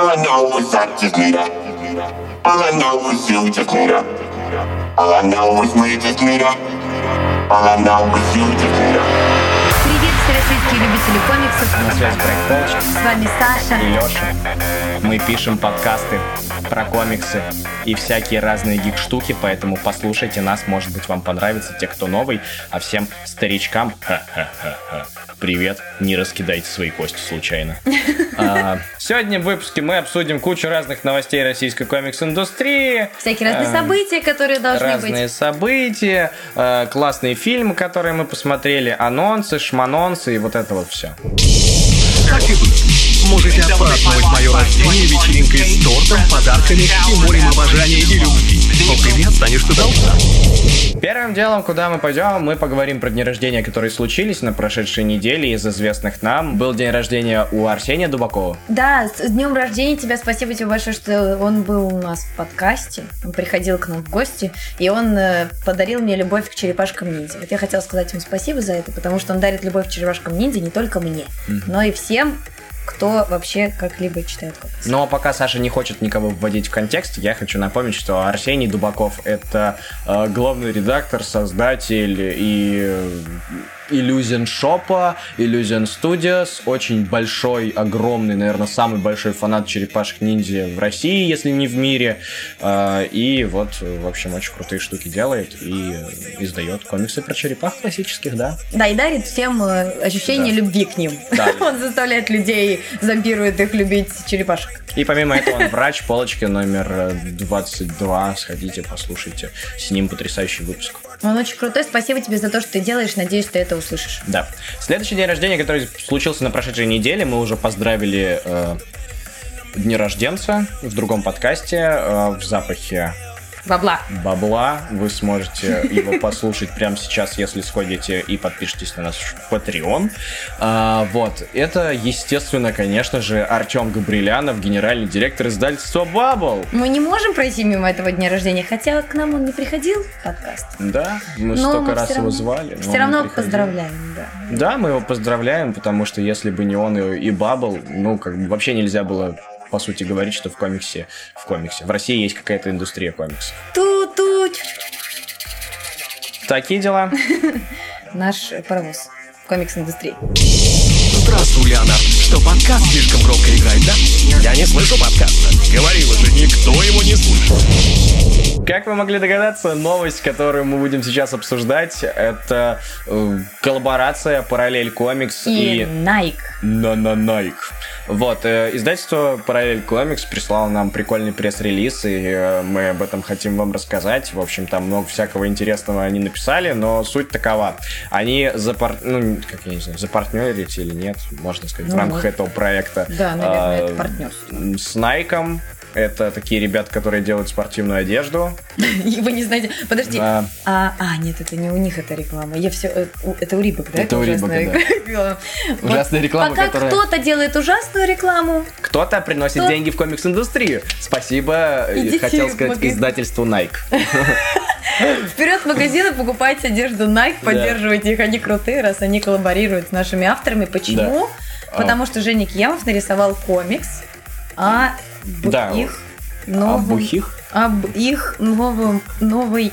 All I know is I just need her. All I know is you just need her. All I know is we just need her. All I know is you just need. Привет, всероссийские любители комиксов. На связи проект Полочек С вами Саша. и Леша. Мы пишем подкасты про комиксы и всякие разные гик-штуки, поэтому послушайте нас, может быть, вам понравится, те, кто новый, а всем старичкам ха-ха-ха-ха. Привет, не раскидайте свои кости случайно. А, Сегодня в выпуске мы обсудим кучу разных новостей российской комикс-индустрии. Всякие разные А, события, которые должны разные быть. события, э, классные фильмы, которые мы посмотрели, анонсы, шманонсы и вот это вот все. Как и можете отпраздновать мое рождение вечеринкой с тортом, подарками и морем обожания и любви. Но привет станешь ты должна. Первым делом, куда мы пойдем, мы поговорим про дни рождения, которые случились на прошедшей неделе из известных нам. Был день рождения у Арсения Дубакова. Да, с днем рождения тебя, спасибо тебе большое, что он был у нас в подкасте, он приходил к нам в гости, и он э, подарил мне любовь к черепашкам ниндзя. Вот я хотела сказать ему спасибо за это, потому что он дарит любовь к черепашкам ниндзя не только мне, но и всем, кто вообще как-либо читает комиксы. Но пока Саша не хочет никого вводить в контекст, я хочу напомнить, что Арсений Дубаков это э, главный редактор, создатель и э, Illusion Shop, Illusion Studios, очень большой, огромный, наверное, самый большой фанат черепашек ниндзя в России, если не в мире. Э, И вот, э, в общем, очень крутые штуки делает и э, издает комиксы про черепах классических, да. Да, и дарит всем э, ощущение Да. любви к ним. Да. Он заставляет людей, зомбирует их любить черепашек. И помимо этого он врач, полочки номер э, 22. Сходите, послушайте. С ним потрясающий выпуск. Он очень крутой. Спасибо тебе за то, что ты делаешь. Надеюсь, ты это услышишь. Да. Следующий день рождения, который случился на прошедшей неделе, мы уже поздравили э, днерожденца в другом подкасте э, в запахе Бабла. бабла. Вы сможете его послушать прямо сейчас, если сходите и подпишитесь на наш Patreon. А, вот. Это, естественно, конечно же, Артем Габрилянов, генеральный директор издательства Bubble. Мы не можем пройти мимо этого дня рождения, хотя к нам он не приходил в подкаст. Да, мы Но столько мы раз его звали. Все равно приходил. поздравляем, да. Да, мы его поздравляем, потому что если бы не он и, и Бабл, ну, как бы вообще нельзя было, по сути, говорить, что в комиксе, в комиксе, в России есть какая-то индустрия комиксов. Ту-ту. Такие дела. Наш паровоз комикс-индустрии. Здравствуй, Леонард. Что, подкаст слишком громко играет, да? Я не слышу подкаста. Говорила же, никто его не слышит. Как вы могли догадаться, новость, которую мы будем сейчас обсуждать, это э, коллаборация Параллель Комикс И и Nike. на на Nike. Вот, э, издательство Параллель Комикс прислало нам прикольный пресс-релиз, и э, мы об этом хотим вам рассказать. В общем, там много всякого интересного они написали, но суть такова. Они запар... ну, как я не знаю, запартнерить или нет, можно сказать, в Ну, рамках вот. этого проекта. Да, наверное, а, это партнерство. С Nike. Это такие ребята, которые делают спортивную одежду. Вы не знаете. Подожди. Да. А, а, нет, это не у них эта реклама. Я все. Это у Рибок, да? Это у Рибок, ужасная да. Ужасная реклама, Пока которая- кто-то делает ужасную рекламу, Кто-то приносит Кто? деньги в комикс-индустрию. Спасибо, э, Идите хотел сказать, издательству Nike. вперед в магазин и покупайте одежду Nike, поддерживайте их, они крутые, раз они коллаборируют с нашими авторами. Почему? А. Потому что Женя Киямов нарисовал комикс о Да, их А новом, бухих? об их новом, новой,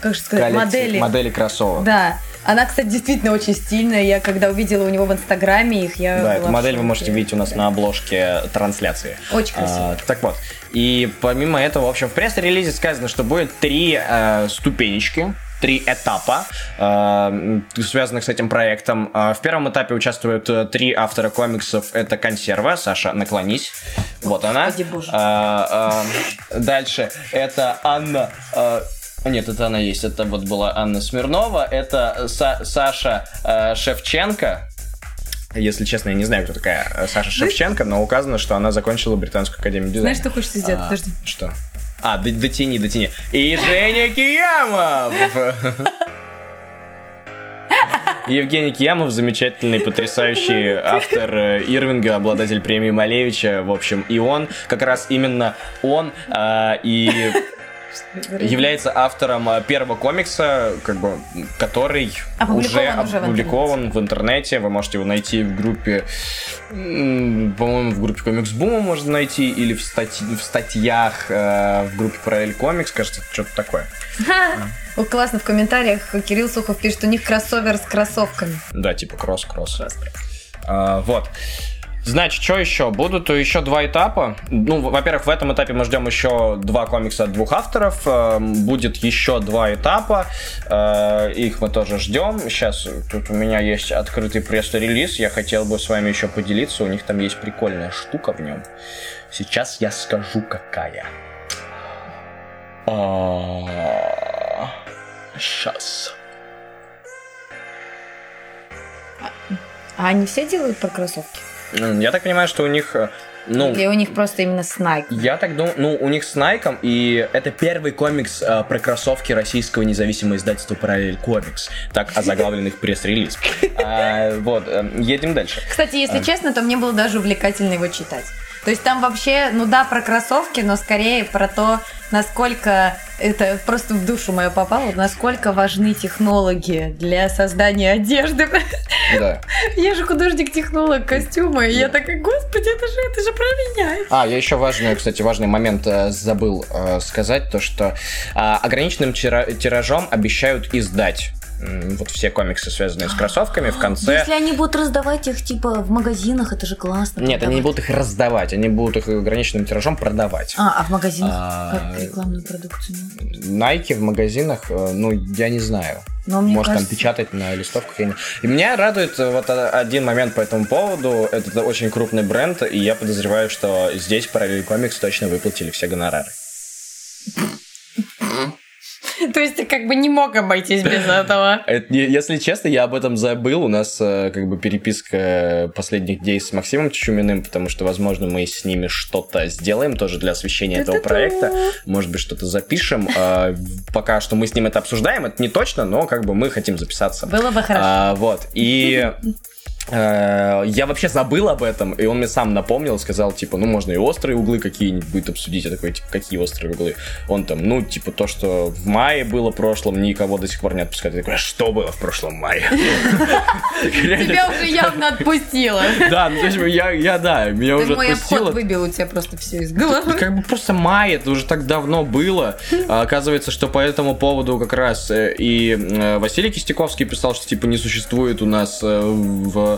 как же сказать, Коллекции- модели. Модели кроссовок. Да. Она, кстати, действительно очень стильная. Я когда увидела у него в Инстаграме их, я Да, эту модель вы можете видеть у нас Да. на обложке трансляции. Очень красиво. А, так вот, и помимо этого, в общем, в пресс-релизе сказано, что будет три э, ступенечки, три этапа, э, связанных с этим проектом. Э, в первом этапе участвуют э, три автора комиксов. Это консерва. Саша, наклонись. Вот она. Дальше это Анна. нет, это она есть. Это вот была Анна Смирнова. Это Са- Саша э, Шевченко. Если честно, я не знаю, кто такая Саша Шевченко, но указано, что она закончила Британскую академию дизайна. Знаешь, что хочется сделать? А, Подожди. Что? А, дотяни, дотяни. И Женя Киямов! Евгений Киямов, замечательный, потрясающий автор э, Ирвинга, обладатель премии Малевича, в общем, и он, как раз именно он, э, и является автором э, первого комикса, как бы, который Опубликован уже уже в опубликован в интернете. Вы можете его найти в группе, по-моему, в группе Комикс Бума можно найти, или в, статьи- в статьях э, в группе Параллель Комикс, кажется, что-то такое. О, классно, в комментариях Кирилл Сухов пишет, у них кроссовер с кроссовками. Да, типа кросс-кросс. А, вот. Значит, что еще? Будут еще два этапа. Ну, во-первых, в этом этапе мы ждем еще два комикса от двух авторов. Э, Будет еще два этапа. Э, Их мы тоже ждем. Сейчас тут у меня есть открытый пресс-релиз. Я хотел бы с вами еще поделиться. У них там есть прикольная штука в нем. Сейчас я скажу, какая. Сейчас. А они все делают про кроссовки? Я так понимаю, что у них... э, Ну, Или у них просто именно снайк? Я так думаю, ну, у них с Найком, и это первый комикс э, про кроссовки российского независимого издательства Параллель Комикс. Так озаглавленный их пресс-релиз. А, Вот, э, едем дальше. Кстати, если А. честно, то мне было даже увлекательно его читать. То есть там вообще, ну да, про кроссовки, но скорее про то, насколько это просто в душу мою попало, насколько важны технологии для создания одежды. Да. Я же художник-технолог костюма, и я такая, господи, это же, это же про меня. А, я еще важный, кстати, важный момент э, забыл э, сказать, то что а, ограниченным тира- тиражом обещают издать вот все комиксы, связанные с кроссовками, в конце... Если они будут раздавать их типа в магазинах, это же классно. Нет, они не будут их раздавать, они будут их ограниченным тиражом продавать. А, а в магазинах А, как рекламную продукцию? Найки в магазинах, э, ну, я не знаю. Но Может, кажется, там печатать на листовках. не- И меня радует э, вот э, один момент по этому поводу. Это очень крупный бренд, и я подозреваю, что здесь Параллель Комикс точно выплатили все гонорары. То есть ты как бы не мог обойтись без этого. Если честно, я об этом забыл. У нас э, как бы переписка последних дней с Максимом Чуминым, потому что, возможно, мы с ними что-то сделаем тоже для освещения этого проекта. Может быть, что-то запишем. А, Пока что мы с ним это обсуждаем, это не точно, но как бы мы хотим записаться. Было бы хорошо. А, вот. И я вообще забыл об этом, и он мне сам напомнил, сказал, типа, ну, можно и острые углы какие-нибудь будет обсудить. Я такой, типа, какие острые углы? Он там, ну, типа, то, что в мае было в прошлом, никого до сих пор не отпускает. Я такой, а что было в прошлом мае? Тебя уже явно отпустило. Да, ну, то есть я, я, да, меня уже мой обход отпустило. выбил у тебя просто все из головы. Как бы просто май, это уже так давно было. А, оказывается, что по этому поводу как раз э, и э, Василий Кистяковский писал, что типа не существует у нас э, в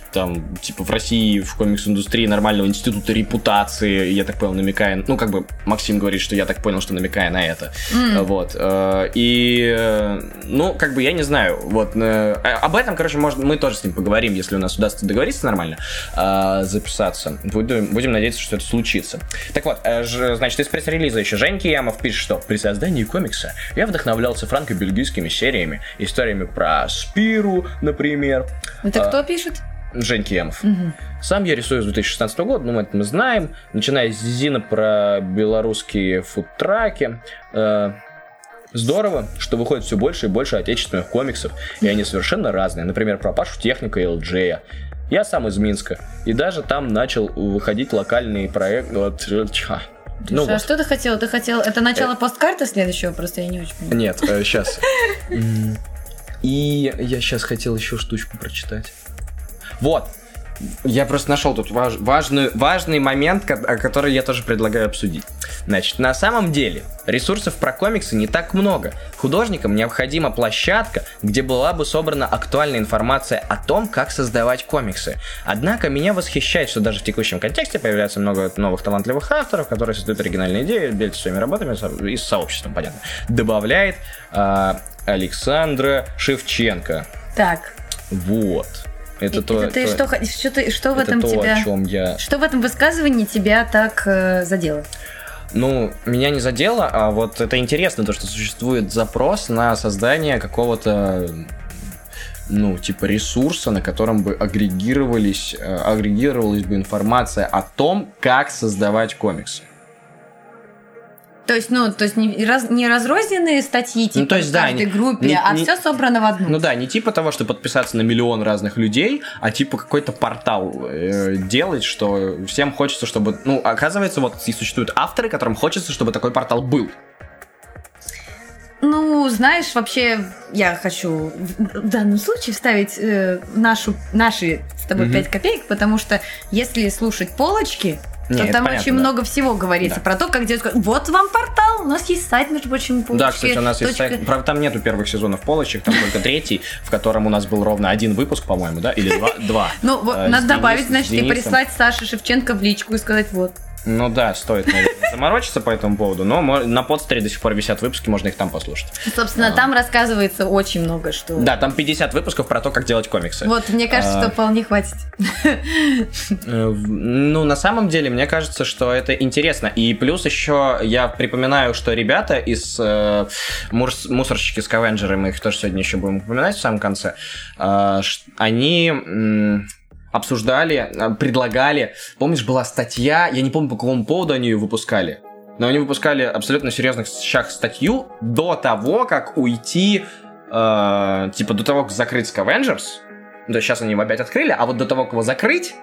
там, типа, в России, в комикс-индустрии нормального института репутации, я так понял, намекая, ну, как бы, Максим говорит, что я так понял, что намекая на это, вот, э, и, э, ну, как бы, я не знаю, вот, э, об этом, короче, может, мы тоже с ним поговорим, если у нас удастся договориться нормально, записаться, будем, будем надеяться, что это случится. Так вот, значит, из пресс-релиза еще Жень Киямов пишет, что при создании комикса я вдохновлялся франко-бельгийскими сериями, историями про Спиру, например, Это А, кто пишет? Жень Киемов. Сам я рисую с 2016 года, ну, это мы знаем. Начиная с Зина про белорусские фудтраки. Э, Здорово, что выходит все больше и больше отечественных комиксов, и они совершенно разные. Например, про Пашу Техника и Элджея. Я сам из Минска, и даже там начал выходить локальный проект. Вот, ча. ну а вот. что ты хотел? Ты хотел... Это начало посткарты следующего? Просто я не очень понимаю. Нет, сейчас. И я сейчас хотел еще штучку прочитать. Вот. Я просто нашел тут важ- важный, важный момент, который я тоже предлагаю обсудить. Значит, на самом деле ресурсов про комиксы не так много. Художникам необходима площадка, где была бы собрана актуальная информация о том, как создавать комиксы. Однако меня восхищает, что даже в текущем контексте появляется много новых талантливых авторов, которые создают оригинальные идеи, делятся своими работами и с сообществом, понятно. Добавляет а, Александра Шевченко. Так. Вот. Это И- то, это ты то- что, что, ты, что в это этом то, тебя... о чем я Что в этом высказывании тебя так э, задело? Ну, меня не задело, а вот это интересно, то, что существует запрос на создание какого-то ну, типа ресурса, на котором бы агрегировались, э, агрегировалась бы информация о том, как создавать комиксы. То есть, ну, то есть не, раз- не разрозненные статьи, типа, Ну, то есть, в да, каждой не- группе, не- а не- все собрано в одну. Ну да, не типа того, что подписаться на миллион разных людей, а типа какой-то портал э, делать, что всем хочется, чтобы... Ну, оказывается, вот и существуют авторы, которым хочется, чтобы такой портал был. Ну, знаешь, вообще, я хочу в данном случае вставить э, нашу, наши с тобой Мгм. 5 копеек, потому что если слушать полочки, Не, то это там понятно, очень да. много всего говорится Да. про то, как делать. Вот вам портал, у нас есть сайт, между прочим, полочки. Да, кстати, у нас есть точка- сайт. Правда, там нету первых сезонов полочек, там только третий, в котором у нас был ровно один выпуск, по-моему, да? Или два? Два. Ну, Э, надо добавить, значит, и прислать Саше Шевченко в личку и сказать, вот. Ну да, стоит, наверное, заморочиться по этому поводу, но на подстере до сих пор висят выпуски, можно их там послушать. Собственно, там рассказывается очень много что. Да, там 50 выпусков про то, как делать комиксы. Вот, мне кажется, А. что вполне хватит. Э, Ну, на самом деле, мне кажется, что это интересно. И плюс еще я припоминаю, что ребята из э, мурс- мусорщики Скавенджеры, мы их тоже сегодня еще будем упоминать в самом конце, э, они обсуждали, э, предлагали. Помнишь, была статья, я не помню, по какому поводу они ее выпускали. Но они выпускали абсолютно серьезных щах статью до того, как уйти, э, типа до того, как закрыть Scavengers. Да, сейчас они его опять открыли, а вот до того, как его закрыть,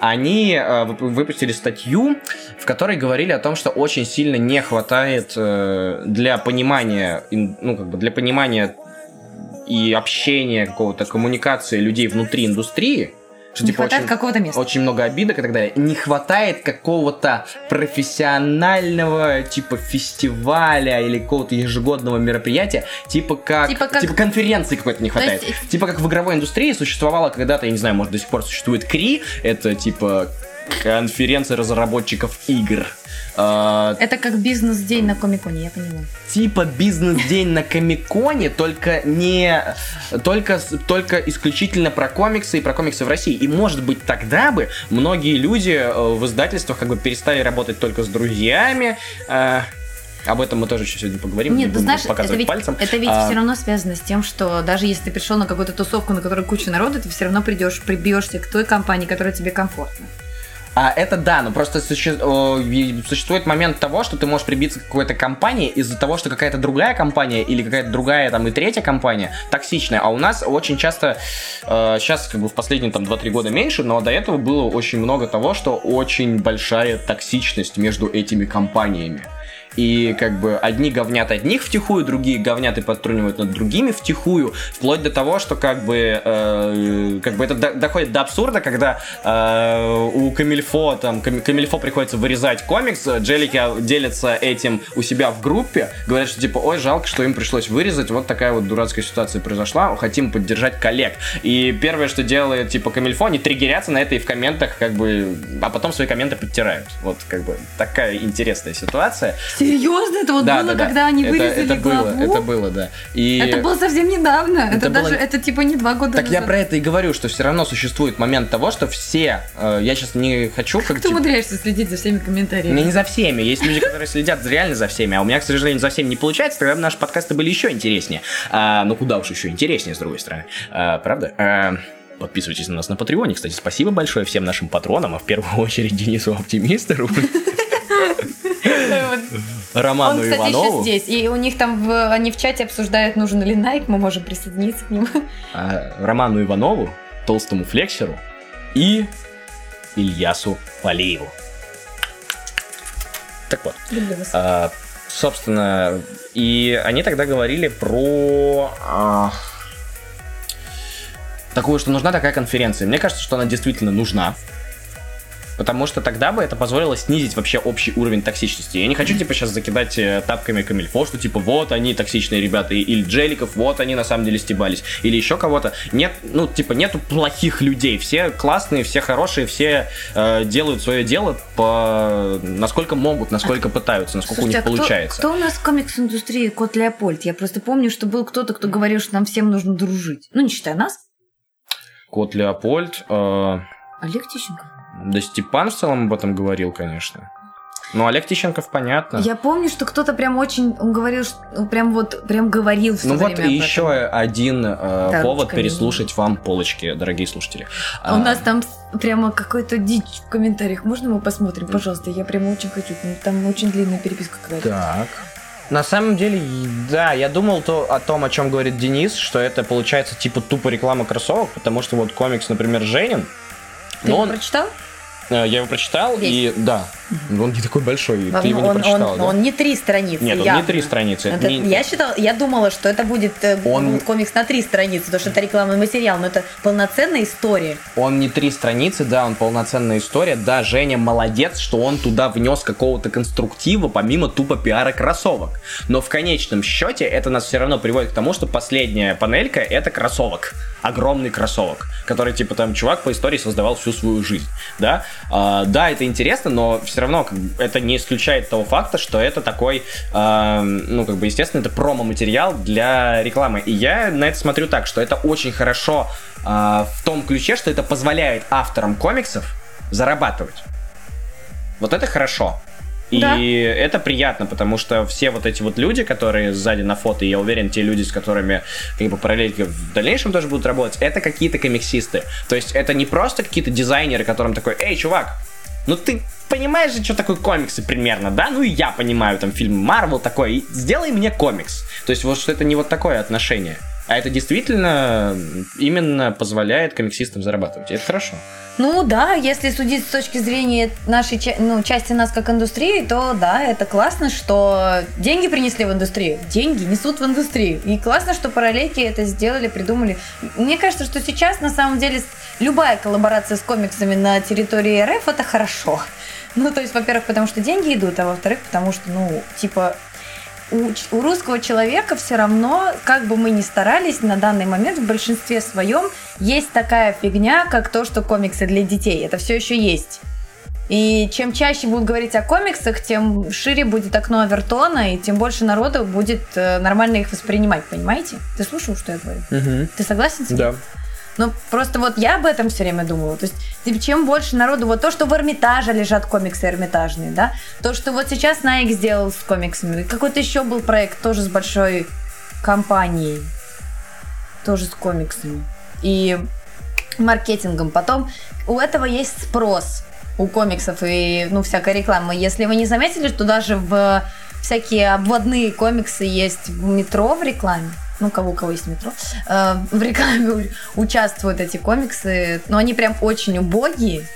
они э, вып- выпустили статью, в которой говорили о том, что очень сильно не хватает э, для понимания, ну, как бы для понимания и общения какого-то коммуникации людей внутри индустрии. Что, Не типа, хватает очень- какого-то места. очень много обидок и так далее. Не хватает какого-то профессионального типа фестиваля или какого-то ежегодного мероприятия, типа как, Типа как- конференции какой-то не хватает. есть- Типа как в игровой индустрии существовало когда-то, я не знаю, может до сих пор существует КРИ, это типа конференция разработчиков игр. А, Это как бизнес-день на Комиконе, я поняла. типа бизнес-день на Комиконе, только не только, только исключительно про комиксы и про комиксы в России. И может быть тогда бы многие люди э, в издательствах как бы перестали работать только с друзьями. э, об этом мы тоже еще сегодня поговорим. не Нет, ты будем знаешь, это ведь, пальцем. это ведь А, все равно связано с тем, что даже если ты пришел на какую-то тусовку, на которой куча народу, ты все равно придешь, прибьешься к той компании, которая тебе комфортна. А это да, но просто суще- о, и существует момент того, что ты можешь прибиться к какой-то компании из-за того, что какая-то другая компания или какая-то другая там и третья компания токсичная. А у нас очень часто, э, сейчас как бы в последние там 2-3 года меньше, но до этого было очень много того, что очень большая токсичность между этими компаниями. И как бы одни говнят одних втихую, другие говнят и подтрунивают над другими втихую, вплоть до того, что как бы, э, как бы это до- доходит до абсурда, когда э, у Камильфо, там, Кам- Камильфо приходится вырезать комикс, Джелики делятся этим у себя в группе, говорят, что типа, ой, жалко, что им пришлось вырезать, вот такая вот дурацкая ситуация произошла, хотим поддержать коллег. И первое, что делает, типа, Камильфо, они триггерятся на это и в комментах, как бы, а потом свои комменты подтирают. Вот, как бы, такая интересная ситуация. Серьезно? Это вот Да, было, да, да. когда они это, вырезали это было, главу? это было, да. И... Это было совсем недавно. Это, Это было- даже, это типа не два года Так я назад. про это и говорю, что все равно существует момент того, что все, э, я сейчас не хочу как Как ты типа, умудряешься следить за всеми комментариями? не за всеми. Есть люди, которые следят реально за всеми, а у меня, к сожалению, за всеми не получается. Тогда бы наши подкасты были еще интереснее. А, ну, куда уж еще интереснее, с другой стороны. А, правда? А, подписывайтесь на нас на Патреоне. Кстати, спасибо большое всем нашим патронам, а в первую очередь Денису Оптимистеру, Роману Он, кстати, еще Иванову, здесь. И у них там, в- они в чате обсуждают, нужен ли Nike, мы можем присоединиться к нему. а, Роману Иванову, Толстому Флексеру и Ильясу Полиеву. Так вот. А, собственно, и они тогда говорили про а, такую, что нужна такая конференция. Мне кажется, что она действительно нужна. Потому что тогда бы это позволило снизить вообще общий уровень токсичности. Я не хочу, типа, сейчас закидать э, тапками Камильфо, что, типа, вот они токсичные ребята, или Джеликов, вот они на самом деле стебались, или еще кого-то. Нет, ну, типа, нету плохих людей. Все классные, все хорошие, все э, делают свое дело по... насколько могут, насколько пытаются, насколько Слушайте, у а них кто, получается. кто у нас в комикс-индустрии Кот Леопольд? Я просто помню, что был кто-то, кто говорил, что нам всем нужно дружить. Ну, не считая нас. Кот Леопольд. э, Олег Тищенко. Да Степан в целом об этом говорил, конечно. Ну, Олег Тищенков, понятно. Я помню, что кто-то прям очень, он говорил, что, ну, прям вот, прям говорил все Ну время вот об и этом. еще один э, Да, повод переслушать вам полочки, дорогие слушатели. А У нас там прямо какой-то дичь в комментариях. Можно мы посмотрим, пожалуйста? Я прямо очень хочу. Там очень длинная переписка какая-то. Так. На самом деле, да, я думал то, о том, о чем говорит Денис, что это получается типа тупо реклама кроссовок, потому что вот комикс, например, Женин, Ты но его он, прочитал? Э, я его прочитал, Весь? и да, Он не такой большой, Он- ты его не он, прочитала, он- да? он не три страницы. Нет, он явно. не три страницы. это не- Я считала, я думала, что это будет э, Он- комикс на три страницы, потому что это рекламный материал, но это полноценная история. Он не три страницы, да, он полноценная история. Да, Женя молодец, что он туда внес какого-то конструктива, помимо тупо пиара кроссовок. Но в конечном счете это нас все равно приводит к тому, что последняя панелька это кроссовок. Огромный кроссовок, который, типа, там, чувак по истории создавал всю свою жизнь, да. А, да, это интересно, но все равно это не исключает того факта, что это такой, а, ну, как бы, естественно, это промо-материал для рекламы. И я на это смотрю так, что это очень хорошо а, в том ключе, что это позволяет авторам комиксов зарабатывать. Вот это хорошо. И Да. это приятно, потому что все вот эти вот люди, которые сзади на фото, я уверен, те люди, с которыми как бы параллельно в дальнейшем тоже будут работать, это какие-то комиксисты. То есть это не просто какие-то дизайнеры, которым такой, эй, чувак, ну ты понимаешь же, что такое комиксы примерно, да? Ну и я понимаю, там фильм Марвел такой, сделай мне комикс. То есть вот что это не вот такое отношение. А это действительно именно позволяет комиксистам зарабатывать. Это хорошо. Ну да, если судить с точки зрения нашей ну, части нас как индустрии, то да, это классно, что деньги принесли в индустрию. Деньги несут в индустрию. И классно, что параллельки это сделали, придумали. Мне кажется, что сейчас на самом деле любая коллаборация с комиксами на территории РФ это хорошо. Ну, то есть, во-первых, потому что деньги идут, а во-вторых, потому что, ну, типа, у, у русского человека все равно, как бы мы ни старались, на данный момент в большинстве своем есть такая фигня, как то, что комиксы для детей. Это все еще есть. И чем чаще будут говорить о комиксах, тем шире будет окно Авертона, и тем больше народу будет э, нормально их воспринимать, понимаете? Ты слушал, что я говорю? Ты согласен с этим? Да. Ну, просто вот я об этом все время думала. То есть, типа, чем больше народу, вот то, что в Эрмитаже лежат комиксы эрмитажные, да, то, что вот сейчас Nike сделал с комиксами, какой-то еще был проект тоже с большой компанией, тоже с комиксами и маркетингом. Потом у этого есть спрос у комиксов и, ну, всякой рекламы. Если вы не заметили, что даже в всякие обводные комиксы есть в метро в рекламе, ну, кого кого есть метро, э, в рекламе участвуют эти комиксы, но они прям очень убогие,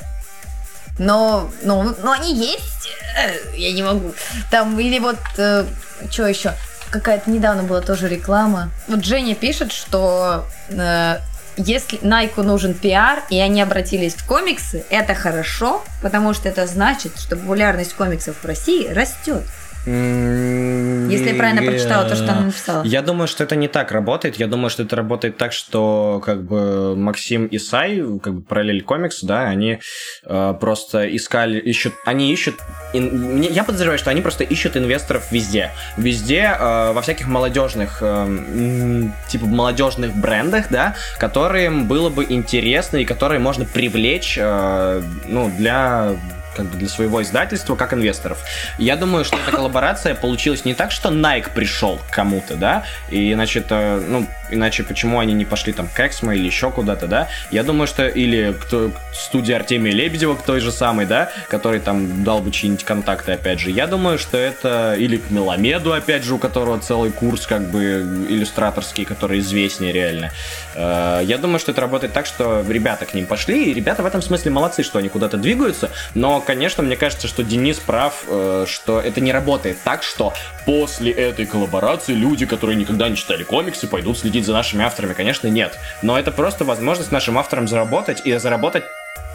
но, ну, но они есть, Э, я не могу. Там, или вот, что еще, какая-то недавно была тоже реклама. Вот Женя пишет, что э, если Найку нужен пиар, и они обратились в комиксы, это хорошо, потому что это значит, что популярность комиксов в России растет. Если я правильно прочитала то, что она написала. Я думаю, что это не так работает. Я думаю, что это работает так, что как бы Максим и Сай, как бы параллель комикс, да, они э, просто искали, ищут, они ищут, ин- я подозреваю, что они просто ищут инвесторов везде, везде э, во всяких молодежных, э, типа молодежных брендах, да, которым было бы интересно и которые можно привлечь, э, ну, для как бы для своего издательства как инвесторов. Я думаю, что эта коллаборация получилась не так, что Nike пришел к кому-то, да, и иначе это, ну, иначе почему они не пошли там к Эксмо или еще куда-то, да? Я думаю, что или кто, студия Артемия Лебедева к той же самой, да, который там дал бы чьи-нибудь контакты, опять же. Я думаю, что это или к Меламеду, опять же, у которого целый курс как бы иллюстраторский, который известнее реально. Э, Я думаю, что это работает так, что ребята к ним пошли, и ребята в этом смысле молодцы, что они куда-то двигаются, но, конечно, мне кажется, что Денис прав, э, что это не работает так, что после этой коллаборации люди, которые никогда не читали комиксы, пойдут следить за нашими авторами. Конечно, нет. Но это просто возможность нашим авторам заработать и заработать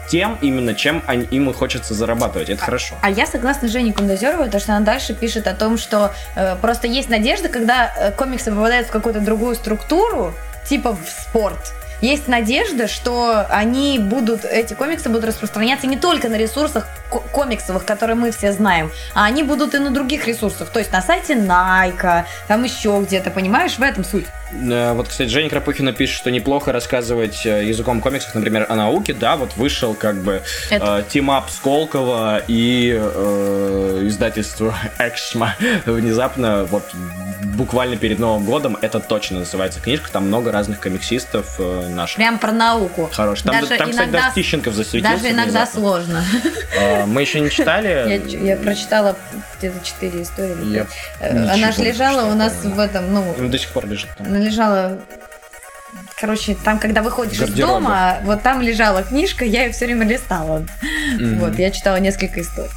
тем именно, чем они, им хочется зарабатывать. Это хорошо. А я согласна с Женей Кондозеровой, потому что она дальше пишет о том, что э, просто есть надежда, когда э, комиксы попадают в какую-то другую структуру, типа в спорт. Есть надежда, что они будут, эти комиксы будут распространяться не только на ресурсах ко- комиксовых, которые мы все знаем, а они будут и на других ресурсах, то есть на сайте Найка, там еще где-то, понимаешь, в этом суть. Э, Вот, кстати, Женя Крапухина пишет, что неплохо рассказывать э, языком комиксов, например, о науке. Да, вот вышел как бы Это- э, team-up Сколково и э, издательство Эксмо. Внезапно, вот буквально перед Новым годом, это точно называется книжка. Там много разных комиксистов э, наших. Прям про науку. Хорош. Там, Даже там, кстати, иногда- даже Тищенков засветился. Даже иногда внезапно. сложно. Э, Мы еще не читали. Я, прочитала где-то четыре истории. Я. Э, Она же лежала у нас в этом, Ну, До сих пор лежит там. Она лежала Короче, там, когда выходишь из Гардеробе. дома, вот там лежала книжка, я ее все время листала. Мгм. Вот, я читала несколько историй.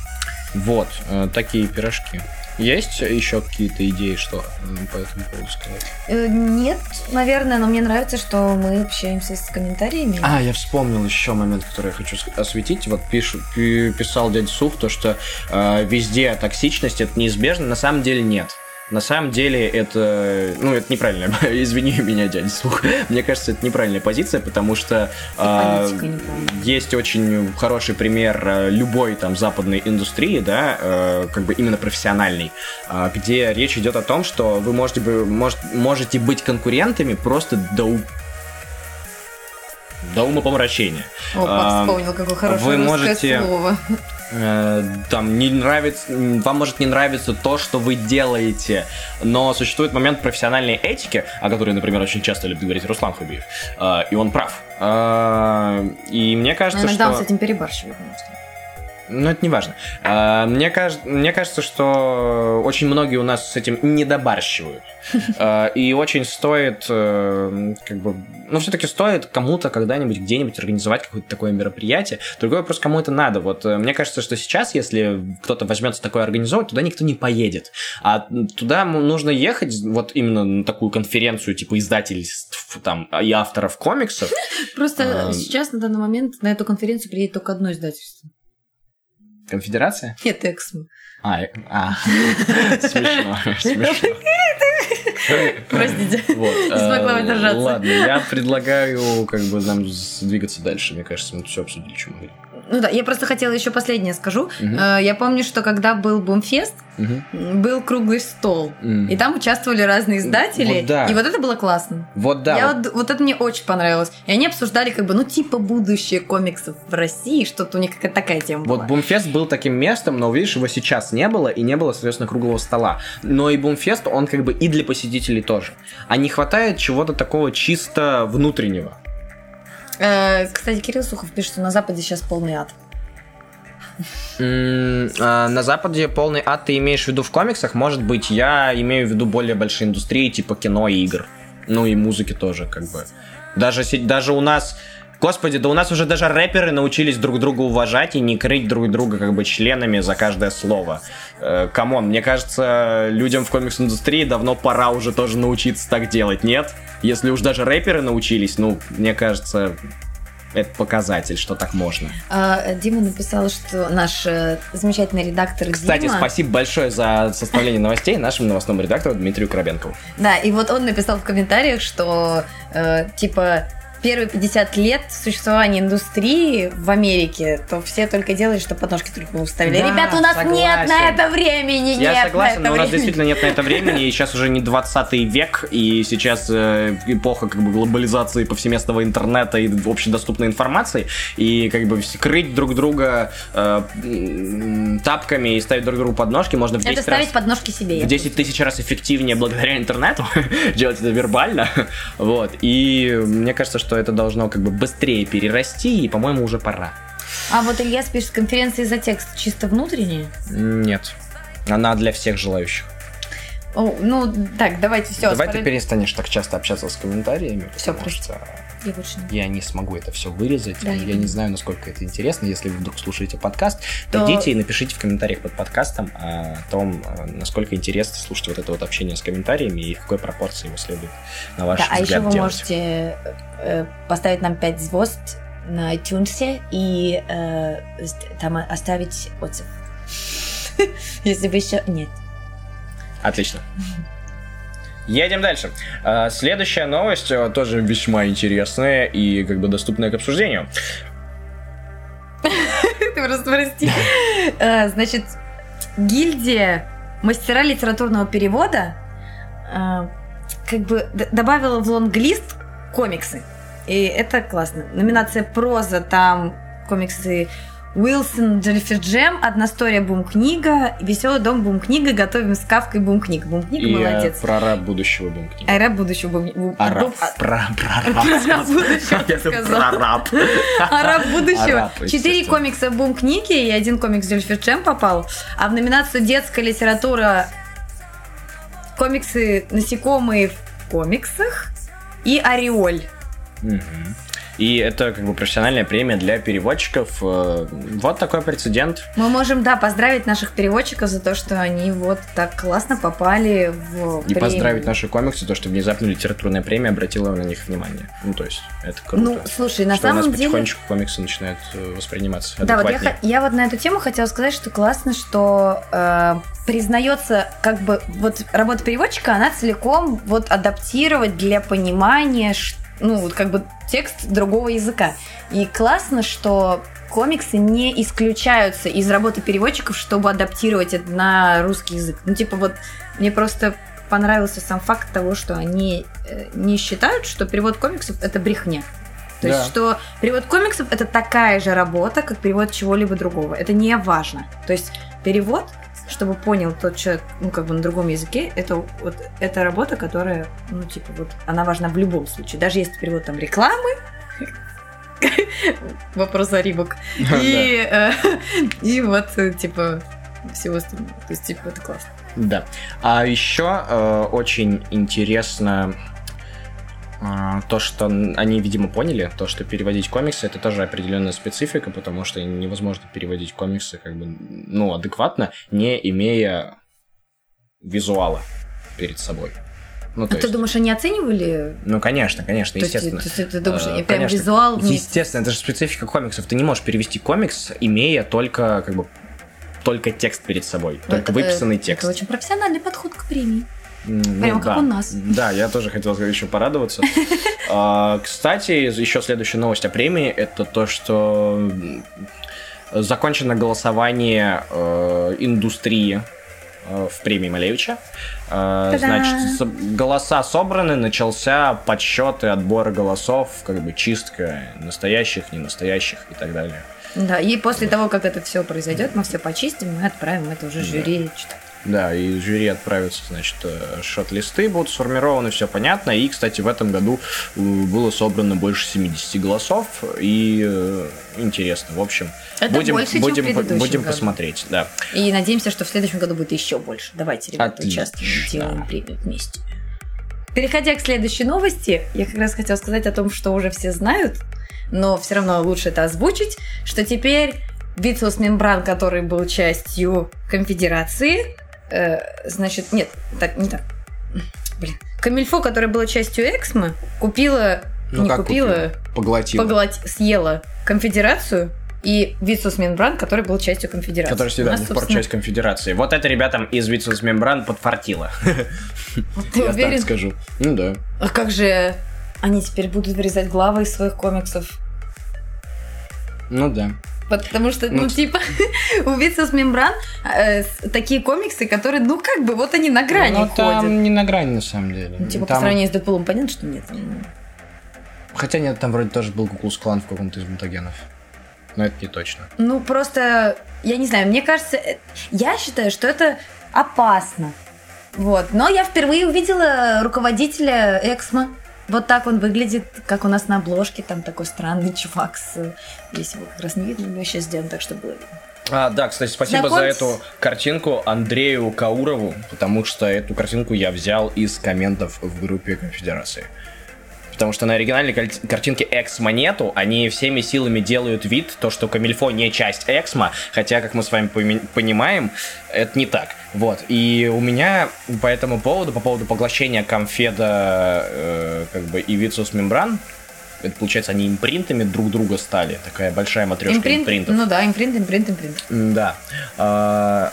Вот, э, такие пирожки. Есть еще какие-то идеи, что по этому поводу сказать? Э, Нет, наверное, но мне нравится, что мы общаемся с комментариями. А, я вспомнил еще момент, который я хочу осветить. Вот пишу, пи- писал дядя Сух, то, что э, везде токсичность это неизбежно. На самом деле нет. На самом деле это, ну, это неправильно. Извини меня, дядя Сух. Мне кажется, это неправильная позиция, потому что э, есть очень хороший пример э, любой там западной индустрии, да, э, как бы именно профессиональной, э, где речь идет о том, что вы можете, бы- может, можете быть конкурентами просто до до умопомрачения. О, а, пап вспомнил, какое хорошее вы можете- слово. Э, там не нравится, вам может не нравиться то, что вы делаете, но существует момент профессиональной этики, о которой, например, очень часто любит говорить Руслан Хубиев, э, и он прав. Э, и мне Но кажется, иногда он что... с этим перебарщивает. конечно. Ну, это не важно. А, Мне, кажется, мне кажется, что очень многие у нас с этим недобарщивают. А, И очень стоит, э, как бы, ну, все-таки стоит кому-то когда-нибудь где-нибудь организовать какое-то такое мероприятие. Другой вопрос, кому это надо. Вот э, мне кажется, что сейчас, если кто-то возьмется такое организовать, туда никто не поедет. А туда нужно ехать, вот именно на такую конференцию, типа издательств там и авторов комиксов. Просто А, сейчас, на данный момент, на эту конференцию приедет только одно издательство. Конфедерация? Нет, Эксмо. А, э, а. смешно, смешно. Простите. Вот. Не смогла э, удержаться. Ладно, я предлагаю как бы нам двигаться дальше. Мне кажется, мы все обсудили, что могли. Ну да, я просто хотела еще последнее скажу. Э, Я помню, что когда был Бумфест, м, был круглый стол. М. И там участвовали разные издатели. Вот да. И вот это было классно. Вот да. Я вот- вот, вот это мне очень понравилось. И они обсуждали, как бы, ну, типа будущее комиксов в России, что-то у них какая-то такая тема Вот. Бумфест был таким местом, но, видишь, его сейчас не было, и не было, соответственно, круглого стола. Но и Бумфест, он как бы и для посетителей тоже. А не хватает чего-то такого чисто внутреннего. Э, кстати, Кирилл Сухов пишет, что на Западе сейчас полный ад. А, На Западе полный ад ты имеешь в виду в комиксах? Может быть, я имею в виду более большие индустрии, типа кино и игр. Ну и музыки тоже, как бы. Даже, даже у нас... Господи, да у нас уже даже рэперы научились друг друга уважать и не крыть друг друга как бы членами за каждое слово. Э, Come on, мне кажется, людям в комикс-индустрии давно пора уже тоже научиться так делать, нет? Если уж даже рэперы научились, ну, мне кажется, это показатель, что так можно. А, Дима написал, что наш э, замечательный редактор Кстати, Дима... спасибо большое за составление новостей нашему новостному редактору Дмитрию Коробенкову. Да, и вот он написал в комментариях, что э, типа первые 50 лет существования индустрии в Америке, то все только делали, что подножки только мы вставили. Да, Ребята, у нас нет на согласен. это времени, Я нет согласен, на это но у нас времени. действительно нет на это времени, и сейчас уже не 20 век, и сейчас э, эпоха как бы глобализации повсеместного интернета и общедоступной информации, и как бы крыть друг друга э, тапками и ставить друг другу подножки можно в 10 Это ставить раз... подножки себе. в 10 тысяч раз эффективнее благодаря интернету, делать это вербально, вот, и мне кажется, что это должно как бы быстрее перерасти, и, по-моему, уже пора. А вот Илья пишет, конференции за текст чисто внутренние? Нет. Она для всех желающих. О, ну, так, давайте все. Давай ты перестанешь так часто общаться с комментариями, потому прости. что Я больше не... я не смогу это все вырезать. Да, я не знаю, насколько это интересно. Если вы вдруг слушаете подкаст, То- пойдите и напишите в комментариях под подкастом о том, э, насколько интересно слушать вот это вот общение с комментариями и в какой пропорции его следует, на ваш Да, а взгляд, еще вы делать. можете э, поставить нам 5 звезд на iTunes и э, там оставить отзыв. Если вы еще... Нет. Отлично. Едем дальше. А, Следующая новость э, тоже весьма интересная и как бы доступная к обсуждению. Ты просто прости. Э, Значит, гильдия мастера литературного перевода э, как бы добавила в лонглист комиксы. И это классно. Номинация проза, там комиксы Уилсон, Джельфи Джем, Одна история бум-книга, Веселый дом бум-книга, Готовим с Кавкой бум-книга. Бум-книга, И э, молодец. про раб будущего будем книгу. Араб будущего бум Араб. а- Про, про Про раб. раб будущего ты Я думаю, сказал. Про раб. Араб будущего. Араб, Четыре комикса Бум книги и один комикс Джельфи Джем попал. А в номинацию детская литература комиксы насекомые в комиксах и Ореоль. И это как бы профессиональная премия для переводчиков. Э, Вот такой прецедент. Мы можем, да, поздравить наших переводчиков за то, что они вот так классно попали в И премию. поздравить наши комиксы, то, что внезапно литературная премия обратила на них внимание. Ну, то есть, это круто. Ну, слушай, на что у нас самом деле... потихонечку комиксы начинают э, восприниматься Да, вот я, я вот на эту тему хотела сказать, что классно, что э, признается, как бы, вот работа переводчика, она целиком вот адаптировать для понимания, ш- ну, вот как бы текст другого языка. И классно, что комиксы не исключаются из работы переводчиков, чтобы адаптировать это на русский язык. Ну, типа вот, мне просто понравился сам факт того, что они э, не считают, что перевод комиксов это брехня. То Да. есть, что перевод комиксов это такая же работа, как перевод чего-либо другого. Это не важно. То есть, перевод, чтобы понял тот человек, ну, как бы на другом языке, это вот это работа, которая, ну, типа, вот, она важна в любом случае. Даже если перевод там рекламы, вопрос за Рибок, и, э, и вот, типа, всего остального. То есть, типа, это классно. Да. А еще э, очень интересно то, что они, видимо, поняли, то, что переводить комиксы это тоже определенная специфика, потому что невозможно переводить комиксы как бы, ну, адекватно, не имея визуала перед собой. Ну, А ты есть- думаешь, они оценивали? ну, конечно, конечно, То естественно. то есть ты думаешь, Э, прям визуал Естественно, это же специфика комиксов. Ты не можешь перевести комикс, имея только, как бы, только текст перед собой, только Это- выписанный текст. Это очень профессиональный подход к премии. М, ну Прямо как да. у нас. Да, я тоже хотел еще порадоваться. А, Кстати, еще следующая новость о премии это то, что закончено голосование э, индустрии э, в премии Малевича. Э! Значит, голоса собраны, начался подсчет и отбор голосов, как бы чистка настоящих, ненастоящих и так далее. Да, и после того, как это все произойдет, мы все почистим, мы отправим это уже Да. жюри читать. Да, и жюри отправятся, значит, э, шот-листы будут сформированы, все понятно. И, кстати, в этом году э, было собрано больше 70 голосов, и э, интересно. В общем, Это будем, больше, чем в будем, будем году. посмотреть, да. И надеемся, что в следующем году будет еще больше. Давайте, ребята, Отлично. участвуем, делаем премию вместе. Переходя к следующей новости, я как раз хотела сказать о том, что уже все знают, но все равно лучше это озвучить, что теперь Вициус Мембран, который был частью конфедерации, э, значит, нет, так, не так. Блин. Камильфо, которая была частью Эксмо, купила, Ну, не как купила, Поглотил. поглот- съела конфедерацию и Вициус Мембран, который был частью конфедерации. Который всегда нас, собственно, часть конфедерации. Вот это ребятам из Вицус Мембран подфартило. Ты Я уверен? так скажу. Ну да. А как же они теперь будут вырезать главы из своих комиксов? Ну да. Потому что, ну, Ну, типа, у Вициус Мембран э, с- такие комиксы, которые, ну, как бы, вот они на грани Ну, ходят. там не на грани, на самом деле. Ну, типа, по Там- сравнению с Дэдпулом, понятно, что нет. там, ну. Хотя нет, там вроде тоже был Куклус Клан в каком-то из мутагенов. Но это не точно. Ну, просто, я не знаю, мне кажется, э, я считаю, что это опасно. Вот. Но я впервые увидела руководителя Эксмо. Вот так он выглядит, как у нас на обложке. Там такой странный чувак с... Здесь его как раз не видно, но мы сейчас сделаем так, чтобы было видно. А, да, кстати, спасибо Знакомьтесь. за эту картинку Андрею Каурову, потому что эту картинку я взял из комментов в группе Конфедерации. Потому что на оригинальной картинке Эксмо нету, они всеми силами делают вид, то, что Камильфо не часть Эксмо, хотя, как мы с вами понимаем, это не так. Вот, и у меня по этому поводу, по поводу поглощения Конфеда э, как бы и Вицус Мембран, это, получается, они импринтами друг друга стали, такая большая матрешка Импринт- импринтов. Ну да, импринт, импринт, импринт. Да. А,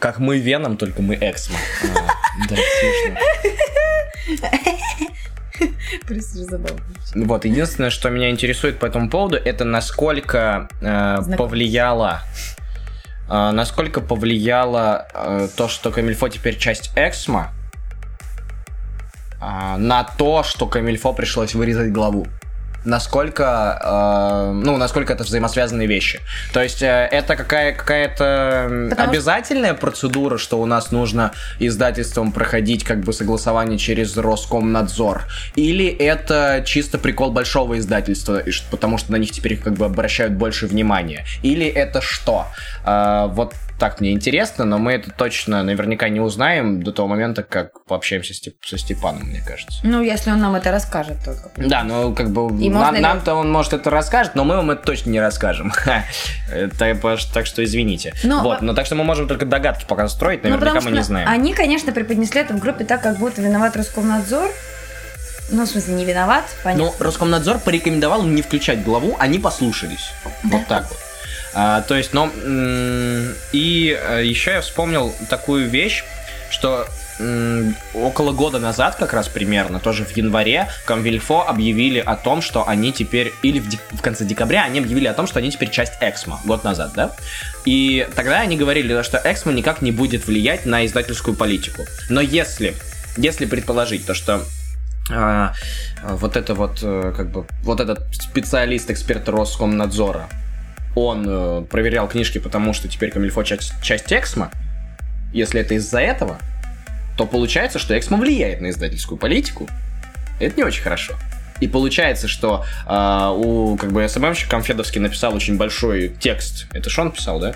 Как мы Веном, только мы Эксмо. А, Да, смешно. Вот, единственное, что меня интересует по этому поводу, это насколько э, повлияло э, насколько повлияло э, то, что Камильфо теперь часть Эксмо, э, на то, что Камильфо пришлось вырезать главу. Насколько, э, ну, насколько это взаимосвязанные вещи. То есть э, это какая, какая-то Потому что- обязательная процедура, что у нас нужно издательством проходить как бы согласование через Роскомнадзор? Или это чисто прикол большого издательства, потому что на них теперь как бы обращают больше внимания? Или это что? Э, вот так мне интересно, но мы это точно наверняка не узнаем до того момента, как пообщаемся с Степ- со Степаном, мне кажется. Ну, если он нам это расскажет только. Да, ну как бы И можно ли- нам-то он может это расскажет, но мы вам это точно не расскажем. Так что извините. Но, Вот, а- ну так что мы можем только догадки пока строить, Ну, наверняка потому мы не что знаем. Они, конечно, преподнесли это в группе так, как будто виноват Роскомнадзор. Ну, в смысле, не виноват, понятно. Ну, Роскомнадзор порекомендовал не включать главу, они послушались. Вот так вот. А, то есть, но... м, И еще я вспомнил такую вещь, что около года назад, как раз примерно, тоже в январе, Комвильфо объявили о том, что они теперь, или в, в конце декабря, они объявили о том, что они теперь часть Эксмо, год назад, да? И тогда они говорили, что Эксмо никак не будет влиять на издательскую политику. Но если, если предположить то, что а, вот это вот, э, как бы, вот этот специалист, эксперт Роскомнадзора, он э, проверял книжки, потому что теперь Камильфо часть, часть Эксмо, если это из-за этого, то получается, что Эксмо влияет на издательскую политику. Это не очень хорошо. И получается, что а, у как бы СММщик Конфедовский написал очень большой текст. Это что он писал, да?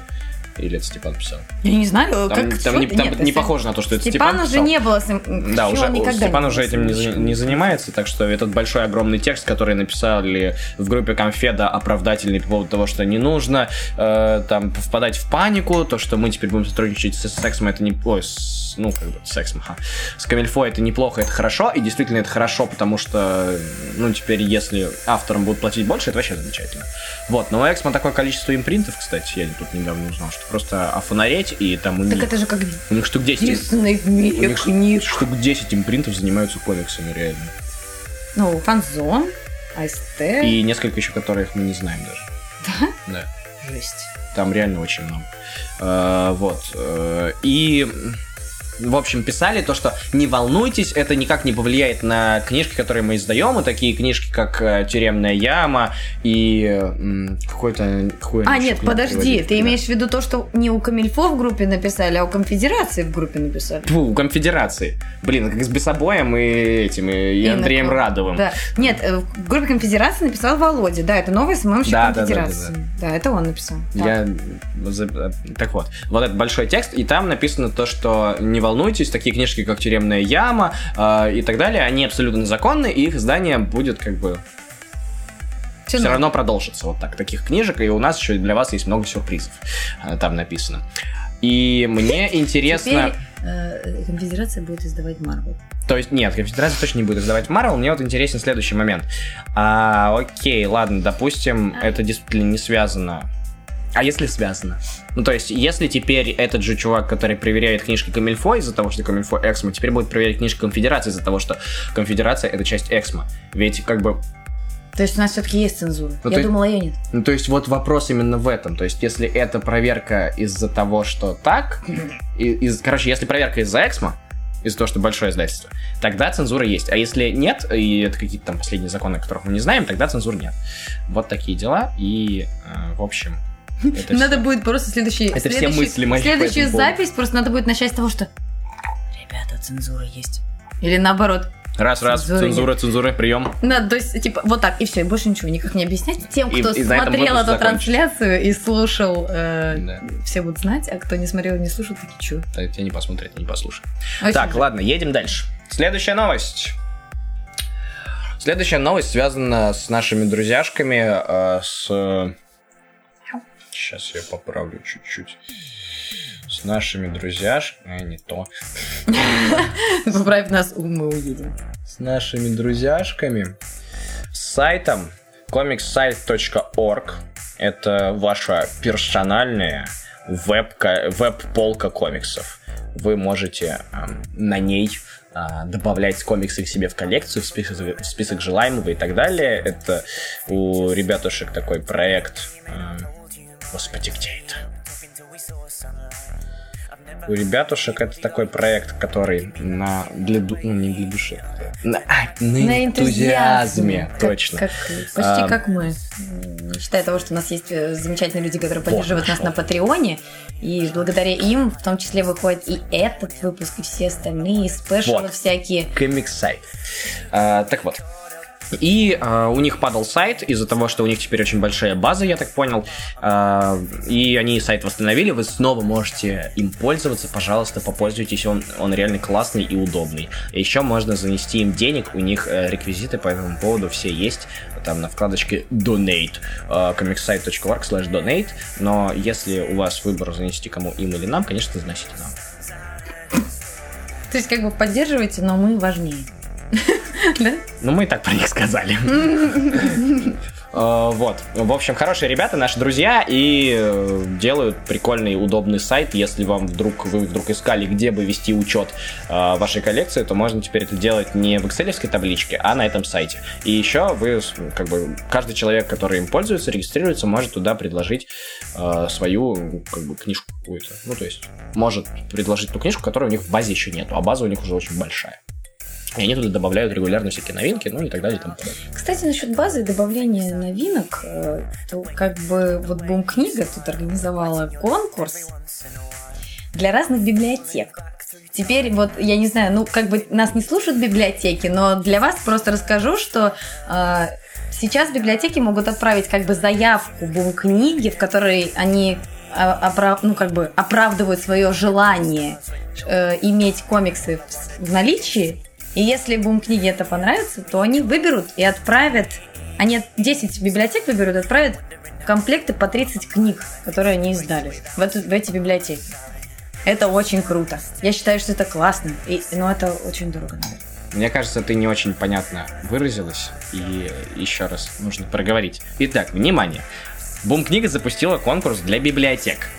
Или это Степан писал? Я не знаю, Там, как... там не, там нет, не похоже на то, что это Степан Степан уже писал. не было... с Да, уже никогда Степан уже этим не, не занимается, так что этот большой огромный текст, который написали в группе Конфеда, оправдательный по поводу того, что не нужно э, там впадать в панику, то, что мы теперь будем сотрудничать с сексом, это не... Ой, с- ну, как бы, с сексом, ага. С Камильфо это неплохо, это хорошо, и действительно это хорошо, потому что, ну, теперь, если авторам будут платить больше, это вообще замечательно. Вот, но у Эксмо такое количество импринтов, кстати, я тут недавно узнал, что просто офонареть, и там у Так них, это же как у них штук 10 единственный в у мире них книг. штук 10 импринтов занимаются комиксами, реально. Ну, фанзон, АСТ, И несколько еще, которых мы не знаем даже. Да? Да. жесть. Там реально очень много. Э, Вот. э, И в общем, писали то, что не волнуйтесь, это никак не повлияет на книжки, которые мы издаем, и такие книжки, как э, «Тюремная яма» и э, какой-то... какой А, нет, подожди, ты Да. имеешь в виду то, что не у Камильфо в группе написали, а у Конфедерации в группе написали? Фу, у конфедерации. Блин, как с Бесобоем и этим, и, и Андреем Иноком. Радовым. Да. Нет, э, в группе Конфедерации написал Володя. Да, это новый СММщик Да, да, да, Конфедерации. Да, это он написал. Так. Я... за- Так вот, вот этот большой текст, и там написано то, что не волнуйтесь, такие книжки, как «Тюремная яма» э, и так далее, они абсолютно законны, и их издание будет как бы Всё все равно продолжится вот так, таких книжек, и у нас еще для вас есть много сюрпризов, э, там написано. И мне интересно... Теперь э, Конфедерация будет издавать Марвел. То есть, нет, Конфедерация точно не будет издавать Марвел. Мне вот интересен следующий момент. А, окей, ладно, допустим, это действительно не связано. А если связано? Ну, то есть, если теперь этот же чувак, который проверяет книжки Камильфо из-за того, что Камильфо Эксмо, теперь будет проверять книжки Конфедерации из-за того, что Конфедерация — это часть Эксмо. Ведь, как бы, То есть у нас все-таки есть цензура. Ну, Я ты- думала, ее нет. ну, то есть, вот вопрос именно в этом. То есть, если это проверка из-за того, что так, и- из, короче, если проверка из-за Эксмо, из-за того, что большое издательство, тогда цензура есть. А если нет, и это какие-то там последние законы, о которых мы не знаем, тогда цензур нет. Вот такие дела, и, э, в общем, это Надо всё. будет просто следующий... Это все следующий- мысли мои Следующую запись просто надо будет начать с того, что... Ребята, цензура есть. Или наоборот. Раз, раз, цензуры цензура, цензура, прием. Да, то есть, типа, вот так, и все, и больше ничего никак не объяснять. Тем, И- кто и этом смотрел эту закончится. трансляцию и слушал, э, Да. все будут знать, а кто не смотрел и не слушал, такие чё? Так, тебя не посмотрят, не послушают. Очень Так, жаль. ладно, едем дальше. Следующая новость. Следующая новость связана с нашими друзьяшками, э, с... Сейчас я поправлю чуть-чуть. С нашими друзьяшками... Не то. Поправь нас, мы уедем. С нашими друзьяшками. С сайтом comicsite.org. Это ваша персональная веб-ка- веб-полка комиксов. Вы можете эм, на ней а, добавлять комиксы к себе в коллекцию, в список, в список желаемого и так далее. Это у ребятушек такой проект. эм, Господи, где это? У ребятушек это такой проект, который на для ду- ну, не для души, на, а, на энтузиазме, Как- точно. Как, почти А, как мы. Считая того, что у нас есть э, замечательные люди, которые поддерживают нас на Патреоне, и благодаря им в том числе выходит и этот выпуск, и все остальные, и спешалы Вот. всякие. комикс сайт. А, так вот, И э, у них падал сайт из-за того, что у них теперь очень большая база, я так понял. Э, и они сайт восстановили, вы снова можете им пользоваться, пожалуйста, попользуйтесь, он, он реально классный и удобный. Еще можно занести им денег, у них э, реквизиты по этому поводу все есть, там на вкладочке donate, э, comicsite.org slash donate, но если у вас выбор занести кому им или нам, конечно, заносите нам. То есть как бы поддерживайте, но мы важнее. Да? Ну, мы и так про них сказали. Э, Вот. В общем, хорошие ребята, наши друзья, и э, делают прикольный, удобный сайт. Если вам вдруг вы вдруг искали, где бы вести учет э, вашей коллекции, то можно теперь это делать не в excel табличке, а на этом сайте. И еще вы, как бы, каждый человек, который им пользуется, регистрируется, может туда предложить свою, как бы, книжку какую-то. Ну, то есть, может предложить ту книжку, которой у них в базе еще нету, а база у них уже очень большая. И они туда добавляют регулярно всякие новинки, ну и так далее и тому. Кстати, насчет базы и добавления новинок, э, то как бы вот Бум Книга тут организовала конкурс для разных библиотек. Теперь вот, я не знаю, ну как бы нас не слушают библиотеки, но для вас просто расскажу, что э, сейчас библиотеки могут отправить как бы заявку Бум Книги, в которой они а, опра- ну, как бы оправдывают свое желание э, иметь комиксы в наличии. И если Бум книге это понравится, то они выберут и отправят. Они 10 библиотек выберут отправят комплекты по 30 книг, которые они издали в, эту- в эти библиотеки. Это очень круто. Я считаю, что это классно. И, но это очень дорого. Мне кажется, ты не очень понятно выразилась, и еще раз нужно проговорить. Итак, внимание. Бум книга запустила конкурс для библиотек.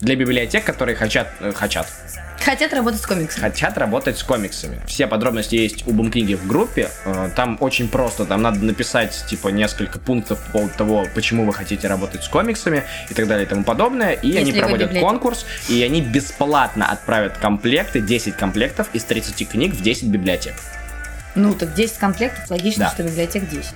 Для библиотек, которые хотят, э, хотят, Хотят работать с комиксами. хотят работать с комиксами. Все подробности есть у Бум книги в группе. Э, Там очень просто, там надо написать типа несколько пунктов по поводу того, почему вы хотите работать с комиксами и так далее и тому подобное. И Если они проводят конкурс, и они бесплатно отправят комплекты, 10 комплектов из 30 книг в 10 библиотек. Ну, так 10 комплектов, логично, Да. что библиотек 10.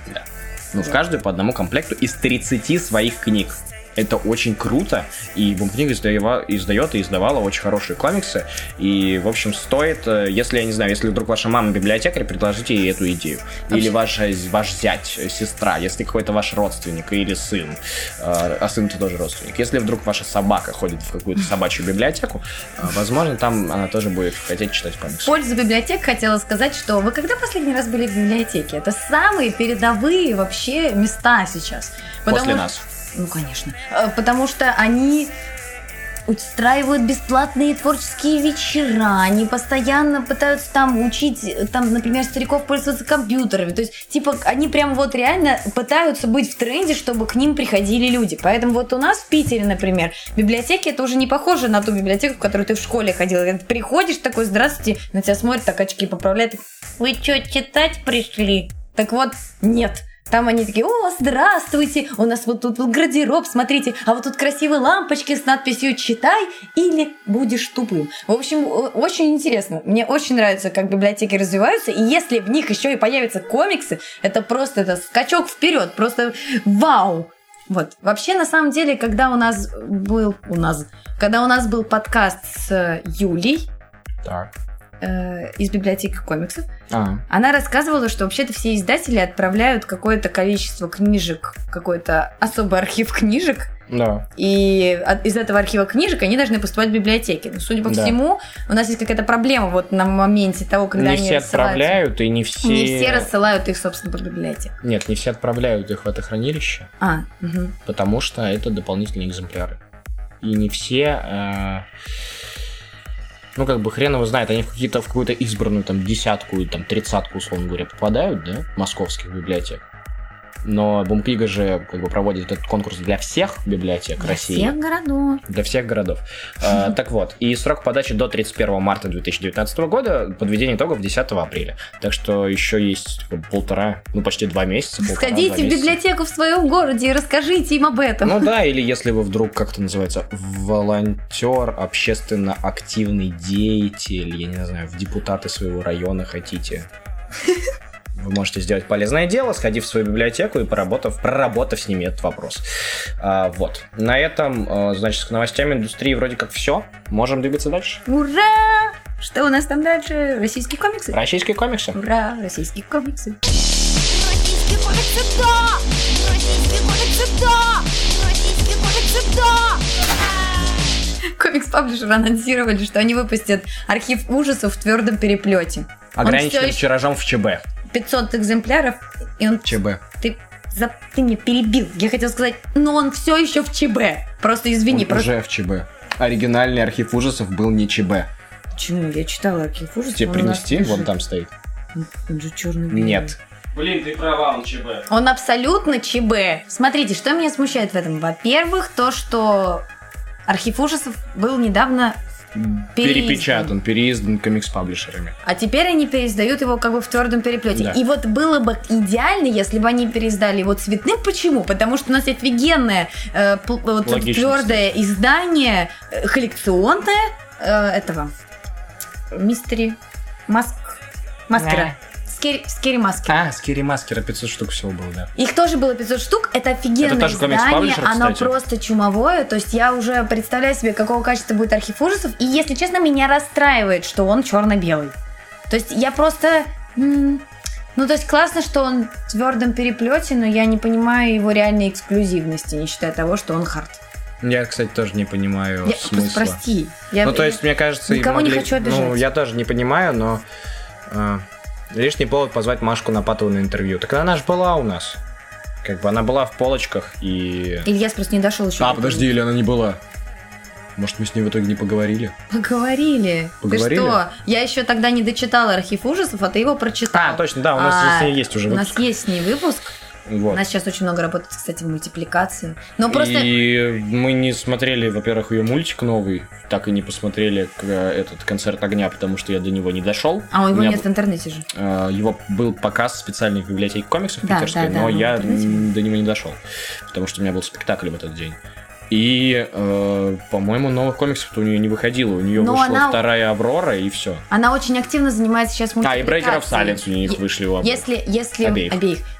Ну, в каждую по одному комплекту из 30 своих книг. Это очень круто, и Бумкнига издава- издает и издавала очень хорошие комиксы, и, в общем, стоит, э, если, я не знаю, если вдруг ваша мама библиотекарь, предложите ей эту идею. Или ваш, э, ваш зять, э, сестра, если какой-то ваш родственник или сын, а сын-то тоже родственник. Если вдруг ваша собака ходит в какую-то собачью библиотеку, возможно, там она тоже будет хотеть читать В комиксы. пользу библиотек хотела сказать, что вы когда последний раз были в библиотеке? Это самые передовые вообще места сейчас. После Потому нас. Ну, конечно. Э, Потому что они устраивают бесплатные творческие вечера, они постоянно пытаются там учить, там, например, стариков пользоваться компьютерами. То есть, типа, они прям вот реально пытаются быть в тренде, чтобы к ним приходили люди. Поэтому вот у нас в Питере, например, библиотеки это уже не похоже на ту библиотеку, в которую ты в школе ходил. Ты приходишь такой, здравствуйте, на тебя смотрят, так очки поправляют. Вы что, читать пришли? Так вот, нет. Там они такие, о, здравствуйте, у нас вот тут вот гардероб, смотрите, а вот тут красивые лампочки с надписью «Читай» или «Будешь тупым». В общем, очень интересно. Мне очень нравится, как библиотеки развиваются, и если в них еще и появятся комиксы, это просто это скачок вперед, просто вау! Вот. Вообще, на самом деле, когда у нас был у нас, когда у нас был подкаст с э, Юлей Так. Э, из библиотеки комиксов, А, она рассказывала, что вообще-то все издатели отправляют какое-то количество книжек, какой-то особый архив книжек, да. и от- из этого архива книжек они должны поступать в библиотеки. Но, судя по Да. всему, у нас есть какая-то проблема вот на моменте того, когда не они все рассылают. отправляют, и не все... Не все рассылают их, собственно, по библиотеке. Нет, не все отправляют их в это хранилище, А, мгм. потому что это дополнительные экземпляры. И не все... э, Ну, как бы хрен его знает, они в, какие-то, в какую-то избранную там десятку там тридцатку, условно говоря, попадают, да, московских библиотек. Но Бумклига же как бы проводит этот конкурс для всех библиотек Для России. всех городов. Для всех городов. Э, Так вот, и срок подачи до 31 марта 2019 года, подведение итогов 10 апреля. Так что еще есть бы, полтора, ну почти два месяца. Сходите два в библиотеку в своем городе и расскажите им об этом. Ну да, или если вы вдруг, как это называется, волонтер, общественно активный деятель, я не знаю, в депутаты своего района хотите. Вы можете сделать полезное дело, сходив в свою библиотеку и поработав, проработав с ними этот вопрос. А, вот. На этом, э, значит, с новостями индустрии вроде как все. Можем двигаться дальше. Ура! Что у нас там дальше? Российские комиксы? Российские комиксы. Ура! Российские комиксы. кодексы, да! Российский кодексы, да! Российский кодексы, да! Комикс-паблишеры анонсировали, что они выпустят архив ужасов в твердом переплете. Ограниченным еще- тиражом в ЧБ. 500 экземпляров, и он... ЧБ. Ты, за- ты мне перебил. Я хотела сказать, но он все еще в ЧБ. Просто извини, Он просто... Уже в ЧБ. Оригинальный архив ужасов был не ЧБ. Почему? Я читала архив ужасов. Тебе принести? лежит. Вон там стоит. Он, он же черный. Нет. Блин, ты права, он ЧБ. Он абсолютно ЧБ. Смотрите, что меня смущает в этом. Во-первых, то, что архив ужасов был недавно переиздан. Перепечатан, переиздан комикс-паблишерами. А теперь они переиздают его как бы в твердом переплете. Да. И вот было бы идеально, если бы они переиздали его цветным. Почему? Потому что у нас есть офигенное э, пл- вот твердое издание, э, коллекционное э, этого мистери маск маскера. Скери, скери маски. А, Скири Маскера 500 штук всего было, да. Их тоже было 500 штук. Это офигенное Это тоже издание. Оно кстати. просто чумовое. То есть я уже представляю себе, какого качества будет архив ужасов. И, если честно, меня расстраивает, что он черно-белый. То есть я просто... Ну, то есть классно, что он в твердом переплете, но я не понимаю его реальной эксклюзивности, не считая того, что он хард. Я, кстати, тоже не понимаю Я, смысла. прости. Я- Ну, то есть, мне кажется, Никого не могли- хочу обижать. Ну, я тоже не понимаю, но э, лишний повод позвать Машку на патову на интервью. Так она же была у нас. Как бы она была в полочках и... Ильяс просто не дошел еще. А, подожди, или она не была? Может, мы с ней в итоге не поговорили? Поговорили. Поговорили? Ты что? Я еще тогда не дочитала архив ужасов, а ты его прочитал. А, точно, да, у нас А, с ней есть уже У нас выпуск. есть с ней выпуск. Вот. У нас сейчас очень много работает, кстати, в мультипликации. Но просто... И мы не смотрели, во-первых, ее мультик новый, так и не посмотрели к- этот концерт огня, потому что я до него не дошел. А меня нет в интернете же. Э, Его был показ специальный в библиотеке комиксов Да, питерской, да, да, но я до него не дошел, потому что у меня был спектакль в этот день. И, э, по-моему, новых комиксов у нее не выходило. У нее Но вышла она- вторая Аврора, и все. Она очень активно занимается сейчас А, и Breaker of мультипликацией. Silence у них Е- вышли оба. Если, если Обеих.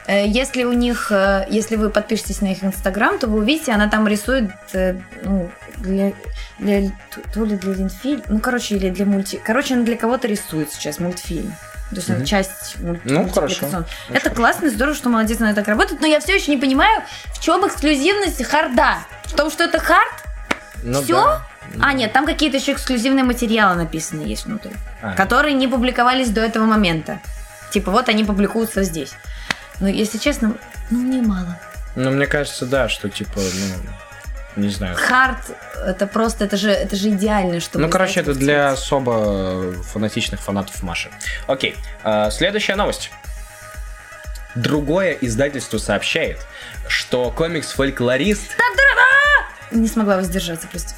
Э, Если у них, э, если вы подпишетесь на их инстаграм, то вы увидите, она там рисует э, ну, для, для то- ли для Ленфильм, ну короче или для мульти, короче она для кого-то рисует сейчас мультфильм. То есть она Мгм. часть Ну, хорошо. Это Хорошо. классно, здорово, что молодец, она так работает, но я все еще не понимаю, в чем эксклюзивность харда. В том, что это хард? Ну всё? да. А, нет, там какие-то еще эксклюзивные материалы написаны есть внутри А, которые не публиковались до этого момента. Типа, вот они публикуются здесь. Но, если честно, ну, мне мало. Ну, мне кажется, да, что типа, ну, не знаю. Хард, это просто, это же, это же идеально, чтобы... Ну, короче, это для особо фанатичных фанатов Маши. Окей, а, следующая новость. Другое издательство сообщает, что комикс-фольклорист Не смогла воздержаться просто.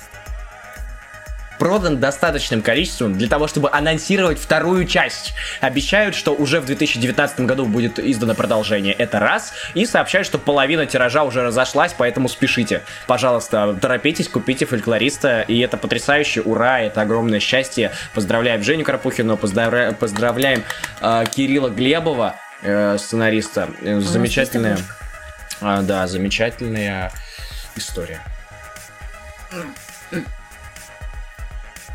продан достаточным количеством для того, чтобы анонсировать вторую часть. Обещают, что уже в 2019 году будет издано продолжение. Это раз. И сообщают, что половина тиража уже разошлась, поэтому спешите. Пожалуйста, торопитесь, купите фольклориста. И это потрясающе. Ура, это огромное счастье. Поздравляем Женю Карпухину, поздравля- поздравляем э, Кирилла Глебова, э, сценариста. Э, Замечательная. А, да, замечательная история.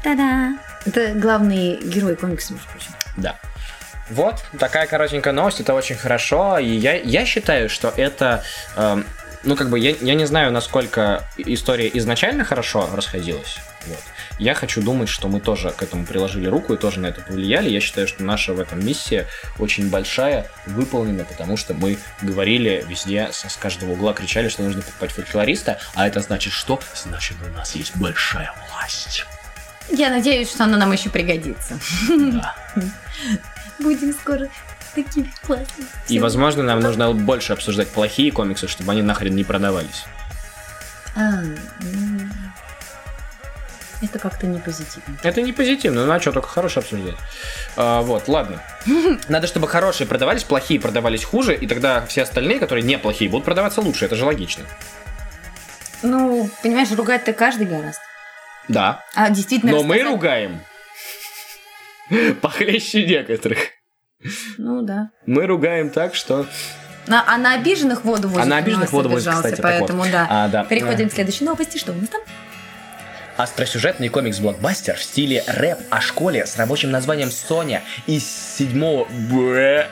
Та-да! Это главный герой комикса, между прочим. Да. Вот, такая коротенькая новость, это очень хорошо, и я, я считаю, что это, эм, ну, как бы, я, я не знаю, насколько история изначально хорошо расходилась, вот. Я хочу думать, что мы тоже к этому приложили руку и тоже на это повлияли. Я считаю, что наша в этом миссия очень большая, выполнена, потому что мы говорили везде, с, каждого угла кричали, что нужно покупать фольклориста, а это значит что? Значит, у нас есть большая власть. Я надеюсь, что оно нам еще пригодится. Да. Будем скоро такими классными. И, возможно, нам нужно больше обсуждать плохие комиксы, чтобы они нахрен не продавались. А, ну, Это как-то не позитивно. Это не позитивно, ну а что, только хорошее обсуждать. А, вот, ладно. Надо, чтобы хорошие продавались, плохие продавались хуже, и тогда все остальные, которые неплохие, будут продаваться лучше. Это же логично. Ну, понимаешь, ругать-то каждый гораздо. Да. А действительно Но мы рассказать- ругаем. Похлеще некоторых. Ну да. Мы ругаем так, что... На- а на обиженных воду возят. А на обиженных воду возят, кстати, так вот. Поэтому да. А, да. Переходим к следующей новости. Что у нас там? Остросюжетный комикс-блокбастер в стиле рэп о школе с рабочим названием «Соня» из седьмого Б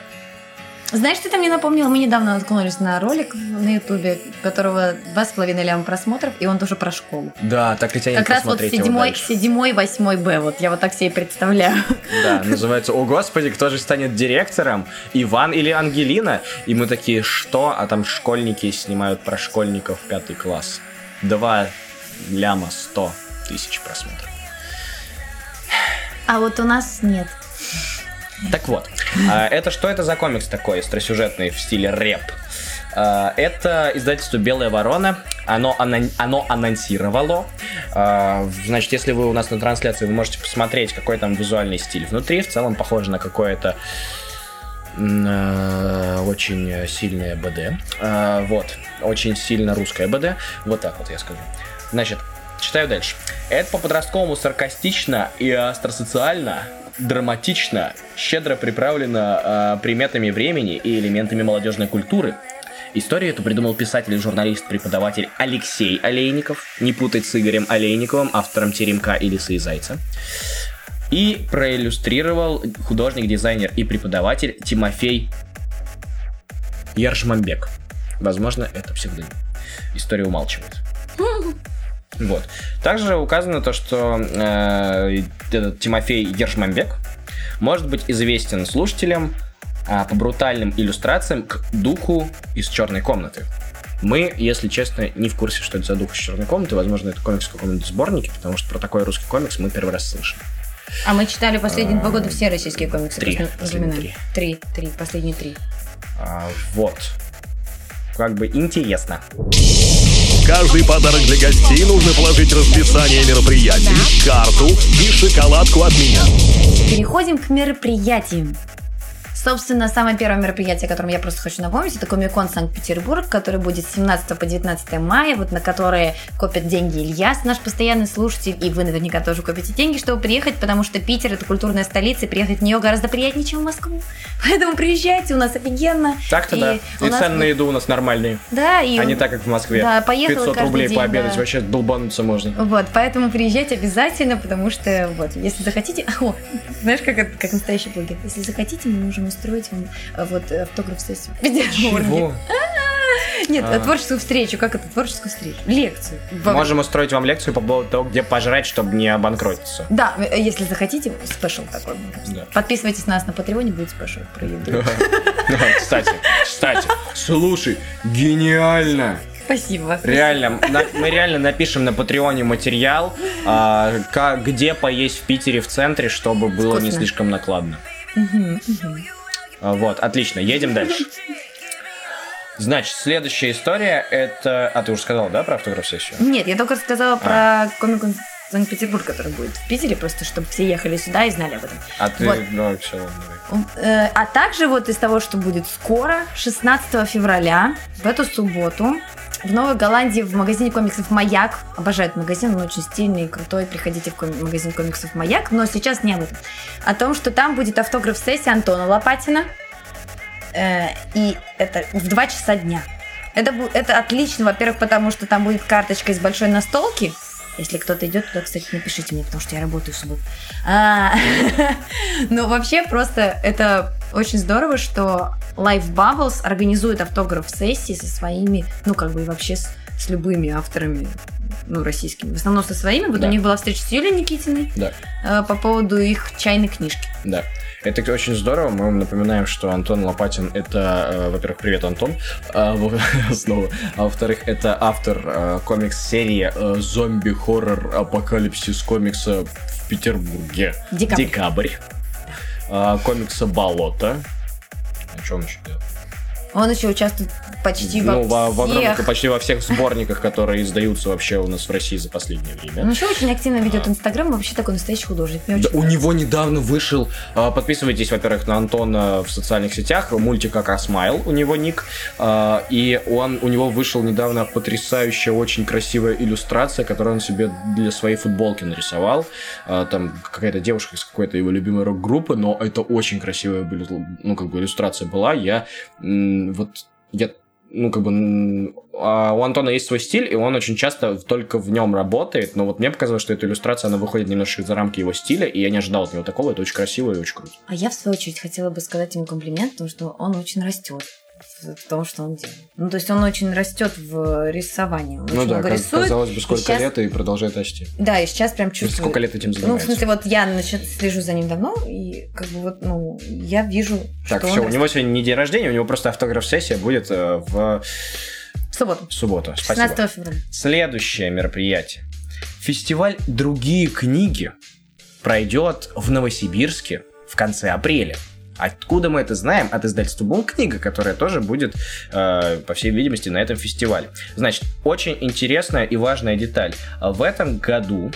Знаешь, что ты мне напомнил? Мы недавно наткнулись на ролик на Ютубе, которого два с половиной ляма просмотров, и он тоже про школу. Да, так и тянет Как раз вот седьмой, седьмой, восьмой Б. Вот я вот так себе представляю. Да, называется «О, Господи, кто же станет директором? Иван или Ангелина?» И мы такие, что? А там школьники снимают про школьников пятый класс. Два ляма сто тысяч просмотров. А вот у нас нет. Так вот, а, это что это за комикс такой, остросюжетный в стиле рэп? А, Это издательство «Белая ворона». Оно, анон- оно анонсировало. А, Значит, если вы у нас на трансляции, вы можете посмотреть, какой там визуальный стиль внутри. В целом похоже на какое-то очень сильное БД. Вот. Очень сильно русское БД. Вот так вот я скажу. Значит, читаю дальше. Это по-подростковому саркастично и астросоциально, драматично, щедро приправлено э, приметами времени и элементами молодежной культуры. Историю эту придумал писатель и журналист-преподаватель Алексей Олейников, не путать с Игорем Олейниковым, автором «Теремка» и «Лисы и зайца». И проиллюстрировал художник, дизайнер и преподаватель Тимофей Яршмамбек. Возможно, это псевдоним. История умалчивает. Вот. Также указано то, что э, этот Тимофей Ержмамбек может быть известен слушателям а, по брутальным иллюстрациям к духу из черной комнаты. Мы, если честно, не в курсе, что это за дух из черной комнаты. Возможно, это комикс в каком-нибудь сборнике, потому что про такой русский комикс мы первый раз слышим. А мы читали последние два года все российские комиксы. Три. Последние запоминаем. Три. Три. Последние три. А, вот. Как бы интересно. Каждый подарок для гостей нужно положить расписание мероприятий, карту и шоколадку от меня. Переходим к мероприятиям. Собственно, самое первое мероприятие, о котором я просто хочу напомнить, это Комикон Санкт-Петербург, который будет с 17 по 19 мая, вот на которые копят деньги Ильяс, наш постоянный слушатель, и вы наверняка тоже копите деньги, чтобы приехать, потому что Питер это культурная столица, и приехать в нее гораздо приятнее, чем в Москву. Поэтому приезжайте, у нас офигенно. Так-то И да. И нас цены на еду у нас нормальные. Да, и А не так, как в Москве. Да, поехала 500 каждый рублей день, пообедать, да. вообще долбануться можно. Вот, поэтому приезжайте обязательно, потому что, вот, если захотите... О, знаешь, как, как настоящий блогер? Если захотите, мы можем устроить вам э, вот автограф-сессию. в Петербурге. Чего? Нет, А. творческую встречу. Как это? Творческую встречу. Лекцию. Во- Можем устроить вам лекцию по поводу того, где пожрать, чтобы не обанкротиться. Да, э, если захотите, special такой. Да. Подписывайтесь на нас на Патреоне, будет special про еду. Кстати, кстати, слушай, гениально! Спасибо. Реально, на- мы реально напишем на Патреоне материал, а, ка- где поесть в Питере в центре, чтобы было не Вкусно. слишком накладно. А, Вот, отлично, едем дальше. Значит, следующая история это... А ты уже сказал, да, про автограф-сессию? Нет, я только рассказала про комик Санкт-Петербург, который будет в Питере, просто чтобы все ехали сюда и знали об этом. А ты... Вот. Ну, давай. Э, А также вот из того, что будет скоро, 16 февраля, в эту субботу, в Новой Голландии в магазине комиксов «Маяк». Обожаю этот магазин, он очень стильный и крутой. Приходите в магазин комиксов «Маяк». Но сейчас не об этом. О том, что там будет автограф-сессия Антона Лопатина. Э, И это в 2 часа дня. Это, это отлично, во-первых, потому что там будет карточка из большой настолки. Если кто-то идет туда, кстати, напишите мне, потому что я работаю в субботу. А, Ну, вообще, просто это очень здорово, что Life Bubbles организует автограф-сессии со своими, ну, как бы и вообще с, с любыми авторами, ну, российскими. В основном со своими. Вот Да. у них была встреча с Юлией Никитиной Да. э, по поводу их чайной книжки. Да. Это очень здорово. Мы вам напоминаем, что Антон Лопатин это, э, во-первых, привет, Антон, а, снова. А во-вторых, это автор э, комикс-серии э, зомби-хоррор апокалипсис комикса в Петербурге. Декабрь. Декабрь. А, комикса Болото. А что он еще делает? Он еще участвует почти во ну, во, во огромных- всех. почти во всех сборниках, которые издаются вообще у нас в России за последнее время. Он еще очень активно ведет Инстаграм, вообще такой настоящий художник. Да, у него недавно вышел. а, Подписывайтесь, во-первых, на Антона в социальных сетях. Мультик Акасмайл у него ник. а, И он у него вышел недавно потрясающая, очень красивая иллюстрация, которую он себе для своей футболки нарисовал. А, Там какая-то девушка из какой-то его любимой рок-группы, но это очень красивая ну, как бы иллюстрация была. Я вот я ну, как бы, а у Антона есть свой стиль, и он очень часто только в нем работает, но вот мне показалось, что эта иллюстрация, она выходит немножко за рамки его стиля, и я не ожидал от него такого, это очень красиво и очень круто. А я, в свою очередь, хотела бы сказать ему комплимент, потому что он очень растет в в том, что он делает. Ну, то есть он очень растет в рисовании. Он Ну очень да, много как- рисует. казалось бы, и сколько сейчас- лет и продолжает расти. Да, и сейчас прям чувствую... сколько лет этим Ну, в занимается? смысле, вот я значит, слежу за ним давно, и как бы вот, ну, я вижу, Так, что все, он у него сегодня не день рождения, у него просто автограф-сессия будет э, в. В субботу, субботу. Спасибо. 16 февраля. Следующее мероприятие. Фестиваль «Другие книги» пройдет в Новосибирске в конце апреля. Откуда мы это знаем? От издательства Бум книга, которая тоже будет, э, по всей видимости, на этом фестивале. Значит, очень интересная и важная деталь. В этом году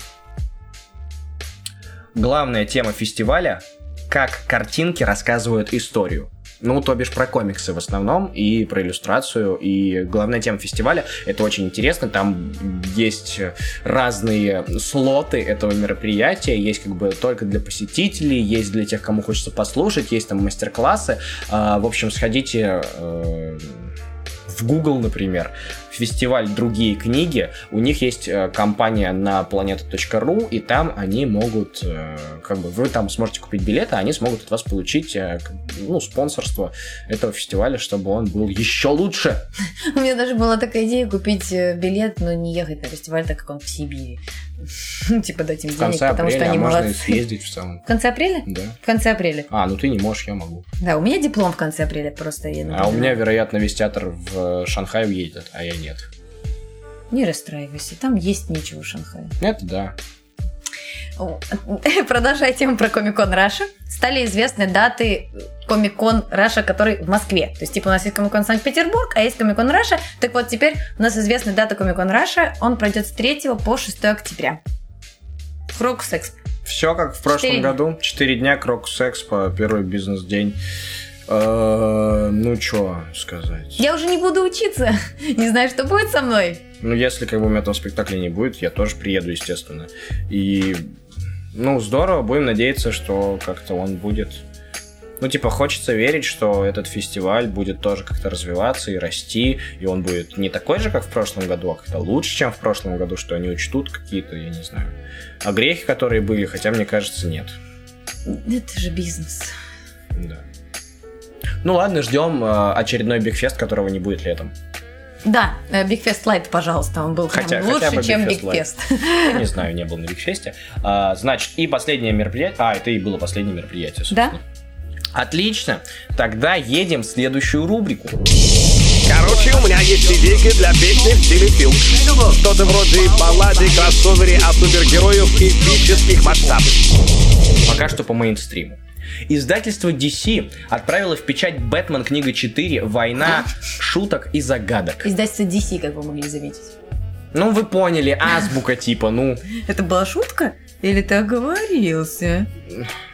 главная тема фестиваля как картинки рассказывают историю. Ну, то бишь про комиксы в основном, и про иллюстрацию. И главная тема фестиваля, это очень интересно, там есть разные слоты этого мероприятия, есть как бы только для посетителей, есть для тех, кому хочется послушать, есть там мастер-классы. А, В общем, сходите э, в Google, например, фестиваль «Другие книги», у них есть э, компания на planeta.ru, и там они могут, э, как бы, вы там сможете купить билеты, а они смогут от вас получить, э, ну, спонсорство этого фестиваля, чтобы он был еще лучше. У меня даже была такая идея купить билет, но не ехать на фестиваль, так как он в Сибири. Ну, типа дать им денег, потому что а они и молодцы. съездить в самом. В конце апреля? Да. В конце апреля. А, ну ты не можешь, я могу. Да, у меня диплом в конце апреля просто. А у меня, вероятно, весь театр в Шанхай уедет, а я нет. Не расстраивайся, там есть нечего в Шанхае. Это да. Продолжая тему про Comic Con Russia, стали известны даты Comic Con Russia, который в Москве. То есть, типа, у нас есть Comic Con Санкт-Петербург, а есть Comic Con Russia. Так вот, теперь у нас известна дата Comic Con Russia. Он пройдет с 3 по 6 октября. Крокус Экспо. Все как в прошлом Четыре. году. Четыре дня Крокус Экспо, первый бизнес-день. Э, Ну, что сказать. Я уже не буду учиться. Не знаю, что будет со мной. Ну, если как бы у меня этого спектакля не будет, я тоже приеду, естественно. И, ну, здорово, будем надеяться, что как-то он будет... Ну, типа, хочется верить, что этот фестиваль будет тоже как-то развиваться и расти, и он будет не такой же, как в прошлом году, а как-то лучше, чем в прошлом году, что они учтут какие-то, я не знаю, огрехи, которые были, хотя, мне кажется, нет. Это же бизнес. Да. Ну ладно, ждем э, очередной Бигфест, которого не будет летом. Да, э, Big Fest Light, пожалуйста, он был прям Хотя- хотя лучше, бы чем Big Big Fest Light. Fest. Я не знаю, не был на Бигфесте. А, значит, и последнее мероприятие. А, это и было последнее мероприятие, собственно. Да? Отлично. Тогда едем в следующую рубрику. Короче, у меня есть идейка для песни в стиле филм. Что-то вроде баллады, кроссовере о супергероев эпических масштабов. Пока что по мейнстриму. Издательство DC отправило в печать «Бэтмен. Книга 4. Война шуток и загадок». Издательство DC, как вы могли заметить. Ну, вы поняли, азбука типа, ну... Это была шутка? Или ты оговорился?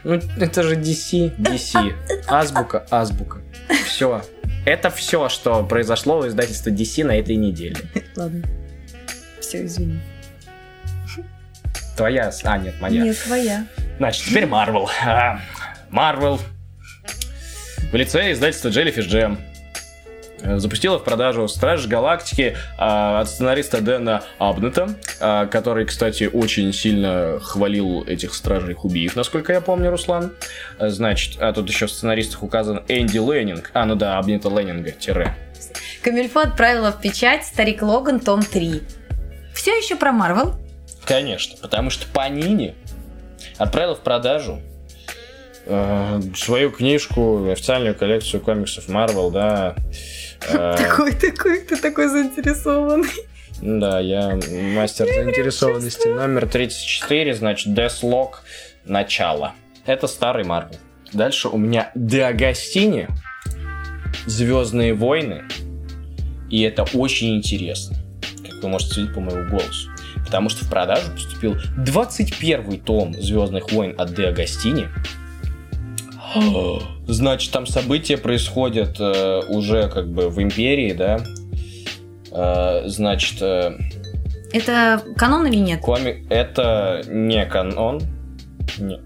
Ну, это же DC, DC. Азбука, азбука. Все. Это все, что произошло в издательстве DC на этой неделе. Ладно. Все, извини. Твоя... А, нет, моя. Нет, твоя. Значит, теперь Марвел. Марвел в лице издательства Jellyfish Jam э, запустила в продажу Страж Галактики а, от сценариста Дэна Абнета, а, который, кстати, очень сильно хвалил этих Стражей Убийц, насколько я помню, Руслан. А, Значит, а тут еще в сценаристах указан Энди Леннинг. А, ну да, Абнета Леннинга, тире. Камильфо отправила в печать Старик Логан, том 3. Все еще про Марвел. Конечно, потому что Панини отправил в продажу э, свою книжку, официальную коллекцию комиксов Marvel, да. Э, Такой, такой, ты такой заинтересованный. Да, я мастер заинтересованности. Номер 34, значит, Deathlock, начало. Это старый Марвел. Дальше у меня Диагостини, Звездные войны. И это очень интересно, как вы можете судить по моему голосу. Потому что в продажу поступил 21 том Звездных войн от Диагостини. Значит, там события происходят э, уже как бы в Империи, да. Э, значит, э, Это канон или нет? комик это не канон. Нет.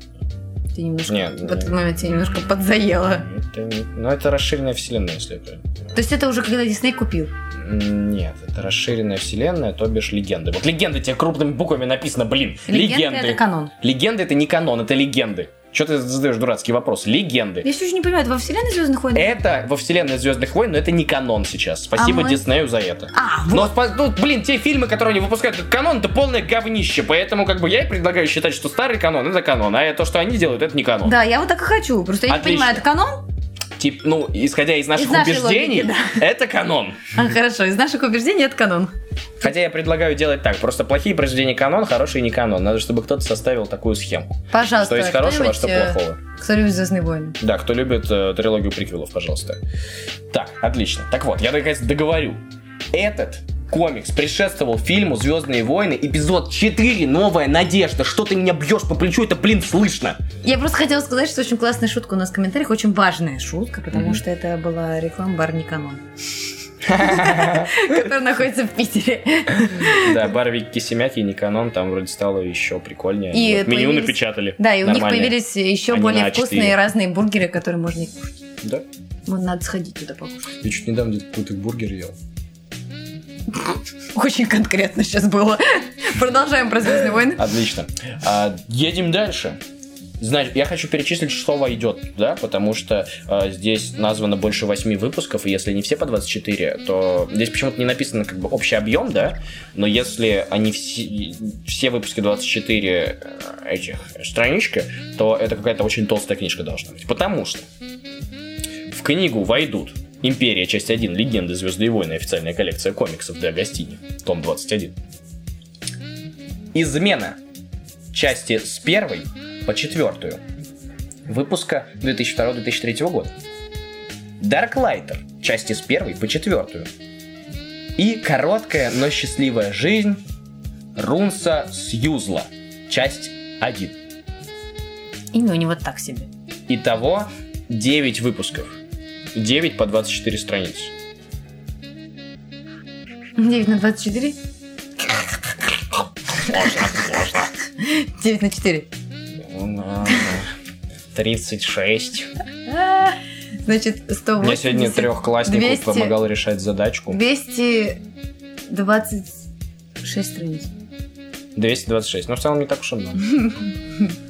Ты немножко... Нет, в этот нет. момент тебя немножко подзаело. Это не- ну, это расширенная вселенная, если я правильно понимаю. То есть это уже когда Дисней купил? Нет, это расширенная вселенная, то бишь легенды. Вот легенды тебе крупными буквами написано, блин. Легенды это канон. Легенды это не канон, это легенды. Что ты задаешь дурацкий вопрос? Легенды. Я все еще не понимаю, это во вселенной Звездных войн? Это во вселенной Звездных войн, но это не канон сейчас. Спасибо А мы- Диснею за это. А, Но, вот. спа- ну, блин, те фильмы, которые они выпускают как канон, это полное говнище. Поэтому, как бы, я и предлагаю считать, что старый канон это канон, а то, что они делают, это не канон. Да, я вот так и хочу. Просто я не Отлично. понимаю, это канон? Тип, ну, исходя из наших нашей убеждений, логики, это канон. А, хорошо, из наших убеждений это канон. Хотя я предлагаю делать так. Просто плохие произведения канон, хорошие не канон. Надо, чтобы кто-то составил такую схему. Пожалуйста, Что есть хорошего, а что э, плохого. Кто любит Звездные войны? Да, кто любит э, трилогию приквелов, пожалуйста. Так, отлично. Так вот, я наконец договорю. Этот комикс предшествовал фильму «Звездные войны», эпизод 4 «Новая надежда». Что ты меня бьешь по плечу, это, блин, слышно. Я просто хотела сказать, что очень классная шутка у нас в комментариях, очень важная шутка, потому Мгм. что это была реклама бар Никанон. Который находится в Питере. Да, Барви Кисемяки и Никанон там вроде стало еще прикольнее. И меню напечатали. Да, и у них появились еще более на А4. вкусные разные бургеры, которые можно и кушать. Да. Надо сходить туда покушать. Я чуть недавно где-то какой-то бургер ел. Очень конкретно сейчас было. Продолжаем про Звездные войны. Отлично. А, едем дальше. Значит, я хочу перечислить, что войдет, да, потому что а, здесь названо больше 8 выпусков, и если не все по 24, то здесь почему-то не написано как бы общий объем, да, но если они все, все выпуски 24 э, этих странички, то это какая-то очень толстая книжка должна быть, потому что в книгу войдут Империя, часть 1, Легенды, Звезды и войны, официальная коллекция комиксов для Агастини, том 21. Измена, части с первой по четвертую, выпуска 2002-2003 года. Дарклайтер, части с первой по четвертую. И короткая, но счастливая жизнь Рунса Сьюзла, часть 1. Имя у него так себе. Итого 9 выпусков. 9 по 24 страницы. 9 на 24? 9 на 4. Ну, ладно. 36. А, Значит, 180. Я сегодня трехкласснику 200. помогал решать задачку. 226 страниц. 226. Но в целом не так уж и много.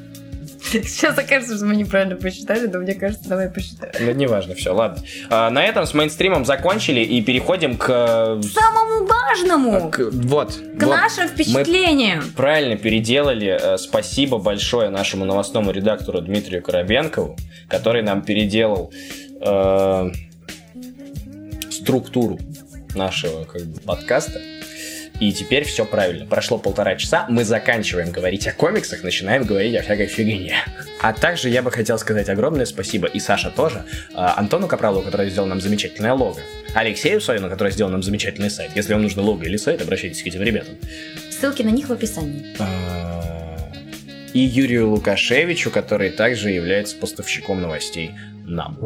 Сейчас окажется, что мы неправильно посчитали, но мне кажется, давай посчитаем. Ну, неважно, все, ладно. А, на этом с мейнстримом закончили и переходим к... Самому важному! к- вот. К вот. нашим впечатлениям. Правильно переделали. Э, Спасибо большое нашему новостному редактору Дмитрию Коробенкову, который нам переделал э, структуру нашего как бы, подкаста. И теперь все правильно. Прошло полтора часа, мы заканчиваем говорить о комиксах, начинаем говорить о всякой фигне. А также я бы хотел сказать огромное спасибо, и Саша тоже, а, Антону Капралову, который сделал нам замечательное лого, Алексею Савину, который сделал нам замечательный сайт. Если вам нужно лого или сайт, обращайтесь к этим ребятам. Ссылки на них в описании. А, и Юрию Лукашевичу, который также является поставщиком новостей нам.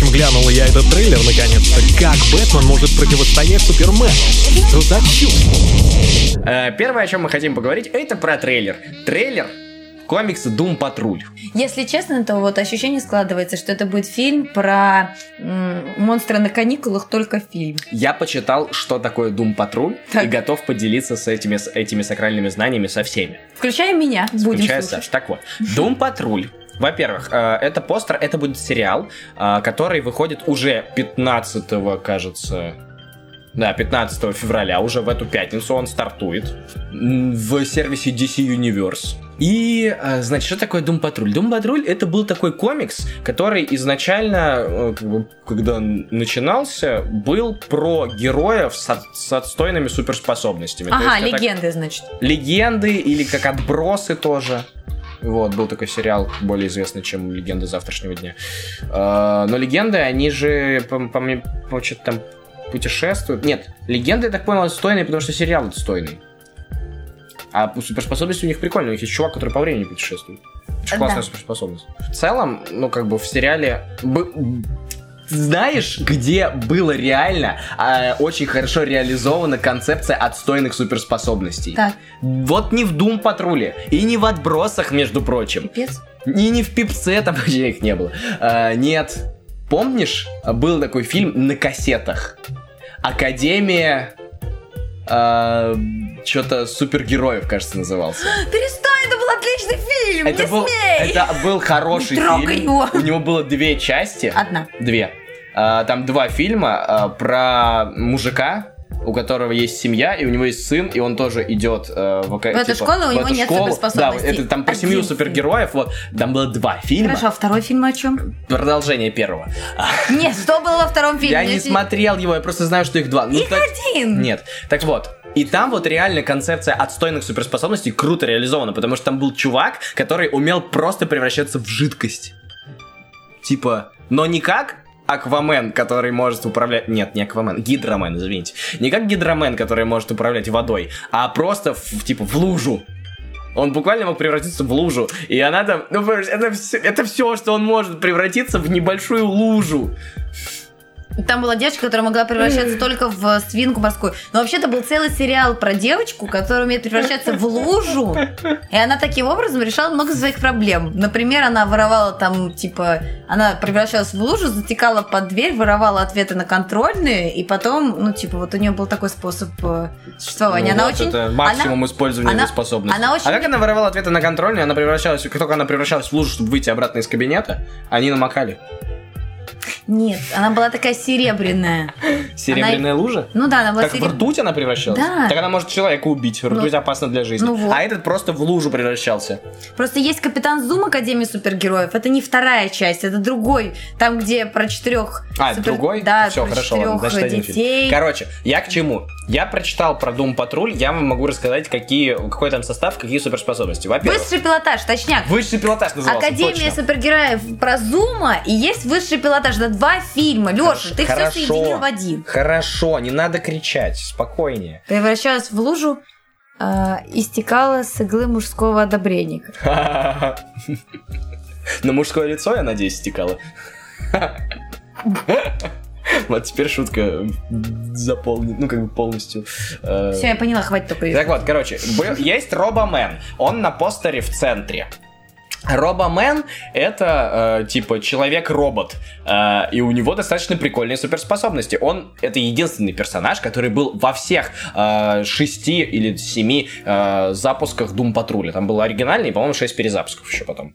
В общем, глянул я этот трейлер наконец-то. Как Бэтмен может противостоять Супермену? Что за чушь? Первое, о чем мы хотим поговорить, это про трейлер. Трейлер комикса Doom Патруль. Если честно, то вот ощущение складывается, что это будет фильм про м, монстра на каникулах, только фильм. Я почитал, что такое Doom Патруль, Так. и готов поделиться с этими, с этими сакральными знаниями со всеми. Включая меня, будем Включая слушать. Саш. Так вот, Doom Патруль. Во-первых, э, это постер, это будет сериал, э, который выходит уже 15 кажется, да, 15 февраля, уже в эту пятницу он стартует в сервисе DC Universe. И, э, значит, что такое Doom Патруль? Doom Патруль это был такой комикс, который изначально, как бы, когда он начинался, был про героев с, от- с отстойными суперспособностями. Ага, есть легенды, значит. легенды или как отбросы тоже. Вот, был такой сериал, более известный, чем «Легенды завтрашнего дня». А, Но легенды, они же, по, по мне, по- что-то там путешествуют. Нет, легенды, я так понял, отстойные, потому что сериал отстойный. А по- суперспособности у них прикольные. У них есть чувак, который по времени путешествует. Очень Да. классная суперспособность. В целом, ну, как бы в сериале... знаешь, где было реально а, очень хорошо реализована концепция отстойных суперспособностей? Так. Вот не в Дум Патруле и не в Отбросах, между прочим. Пипец. И не в Пипце, там вообще их не было. А, нет. Помнишь, был такой фильм на кассетах? Академия... что-то супергероев, кажется, назывался. Перестань, это был отличный фильм, Это не был, смей! это был хороший Не трогай фильм. его. У него было две части. Одна. Две. А, там два фильма а, про мужика, у которого есть семья, и у него есть сын, и он тоже идет э, в, В эту школу, у него эту нет школу. суперспособностей. Да, это там про семью супергероев. Вот там было два фильма. Хорошо, а второй фильм о чем? Продолжение первого. Нет, что было во втором фильме? Я не Если- смотрел его, я просто знаю, что их два. Ну, Их так- один! Нет. Так вот. И там вот реально концепция отстойных суперспособностей круто реализована, потому что там был чувак, который умел просто превращаться в жидкость. Типа, но не как Аквамен, который может управлять... Нет, не Аквамен, Гидромен, извините. Не как Гидромен, который может управлять водой, а просто, в, типа, в лужу. Он буквально мог превратиться в лужу. И она там... Ну, это все, это все, что он может превратиться в небольшую лужу. Там была девочка, которая могла превращаться только в свинку морскую. Но вообще-то был целый сериал про девочку, которая умеет превращаться в лужу. И она таким образом решала много своих проблем. Например, она воровала там, типа, она превращалась в лужу, затекала под дверь, воровала ответы на контрольные, и потом, ну, типа, вот у нее был такой способ э, существования. Ну она вот, очень... это максимум она- использования она- способности. она очень- А как она воровала ответы на контрольные? Она превращалась, как только она превращалась в лужу, чтобы выйти обратно из кабинета, они намокали. Нет, она была такая серебряная. Серебряная лужа? Ну да, она была Как в серебряная. ртуть она превращалась? Да. Так она может человека убить. Ртуть Ну, опасна для жизни. ну вот. А этот просто в лужу превращался. Просто есть Капитан Зум Академии супергероев. Это не вторая часть, это другой. Там, где про четырех А, это другой? Да, Все, про хорошо, ладно, четырех значит, один фильм. детей. Короче, я к чему? Я прочитал про Дум Патруль, я вам могу рассказать, какие, какой там состав, какие суперспособности. Во-первых, Высший пилотаж, точняк. высший пилотаж назывался, Академия точно. супергероев про Зума и есть высший пилотаж. Это два фильма. Леша, ты все Хорошо. соединил в один. Хорошо, не надо кричать, спокойнее. Превращалась в лужу, а, истекала с иглы мужского одобрения. На мужское лицо, я надеюсь, стекало. Вот теперь шутка заполнит, ну как бы полностью. э, Все, я поняла, хватит только Так вот, короче, был- есть Робомен. Он на постере в центре. Робомен это э, типа человек-робот, э, и у него достаточно прикольные суперспособности. Он это единственный персонаж, который был во всех э, шести или семи э, запусках Doom Патруля. Там был оригинальный, по-моему, шесть перезапусков еще потом.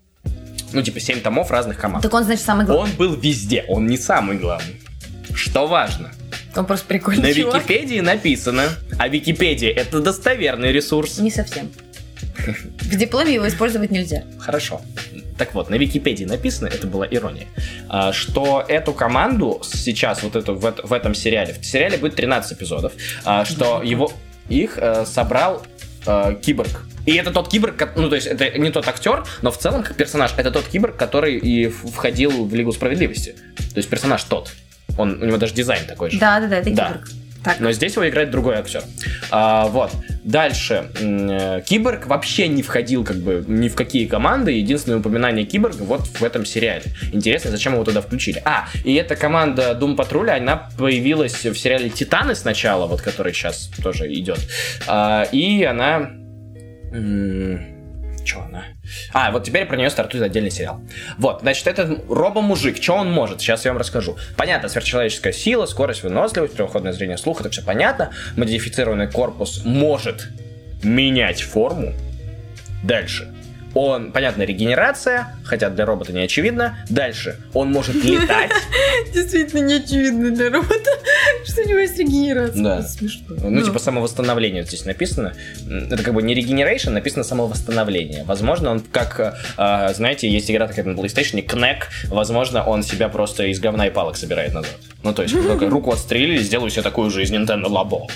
Ну, типа, семь томов разных команд. Так он, значит, самый главный. Он был везде, он не самый главный. Что важно? Он просто прикольный На чувак. Википедии написано, а Википедия это достоверный ресурс. Не совсем. В дипломе его использовать нельзя. Хорошо. Так вот, на Википедии написано, это была ирония, а, что эту команду сейчас, вот эту, в, эт- в этом сериале, в сериале будет 13 эпизодов, а, что его, их э, собрал э, Киборг. И это тот киборг, ну то есть это не тот актер, но в целом как персонаж, это тот киборг, который и входил в Лигу Справедливости. То есть персонаж тот. Он, у него даже дизайн такой же. Да, да, да, это Да. киборг. Так. Но здесь его играет другой актер. А, вот. Дальше. Э, Киборг вообще не входил как бы ни в какие команды. Единственное упоминание Киборга вот в этом сериале. Интересно, зачем его туда включили. А, и эта команда Doom Патруля, она появилась в сериале Титаны сначала, вот который сейчас тоже идет. А, и она... Че она? А, вот теперь про нее стартует отдельный сериал. Вот, значит, этот робо-мужик, что он может? Сейчас я вам расскажу. Понятно, сверхчеловеческая сила, скорость, выносливость, превосходное зрение слух, это все понятно. Модифицированный корпус может менять форму. Дальше. Он, понятно, регенерация, хотя для робота не очевидно. Дальше. Он может летать. Действительно не очевидно для робота, что у него есть регенерация. Да. Смешно. Ну, типа самовосстановление вот здесь написано. Это как бы не регенерейшн, написано самовосстановление. Возможно, он как, э, э, знаете, есть игра такая на PlayStation, Кнек. Возможно, он себя просто из говна и палок собирает назад. Ну, то есть, руку отстрелили, сделаю себе такую же из Nintendo Labo.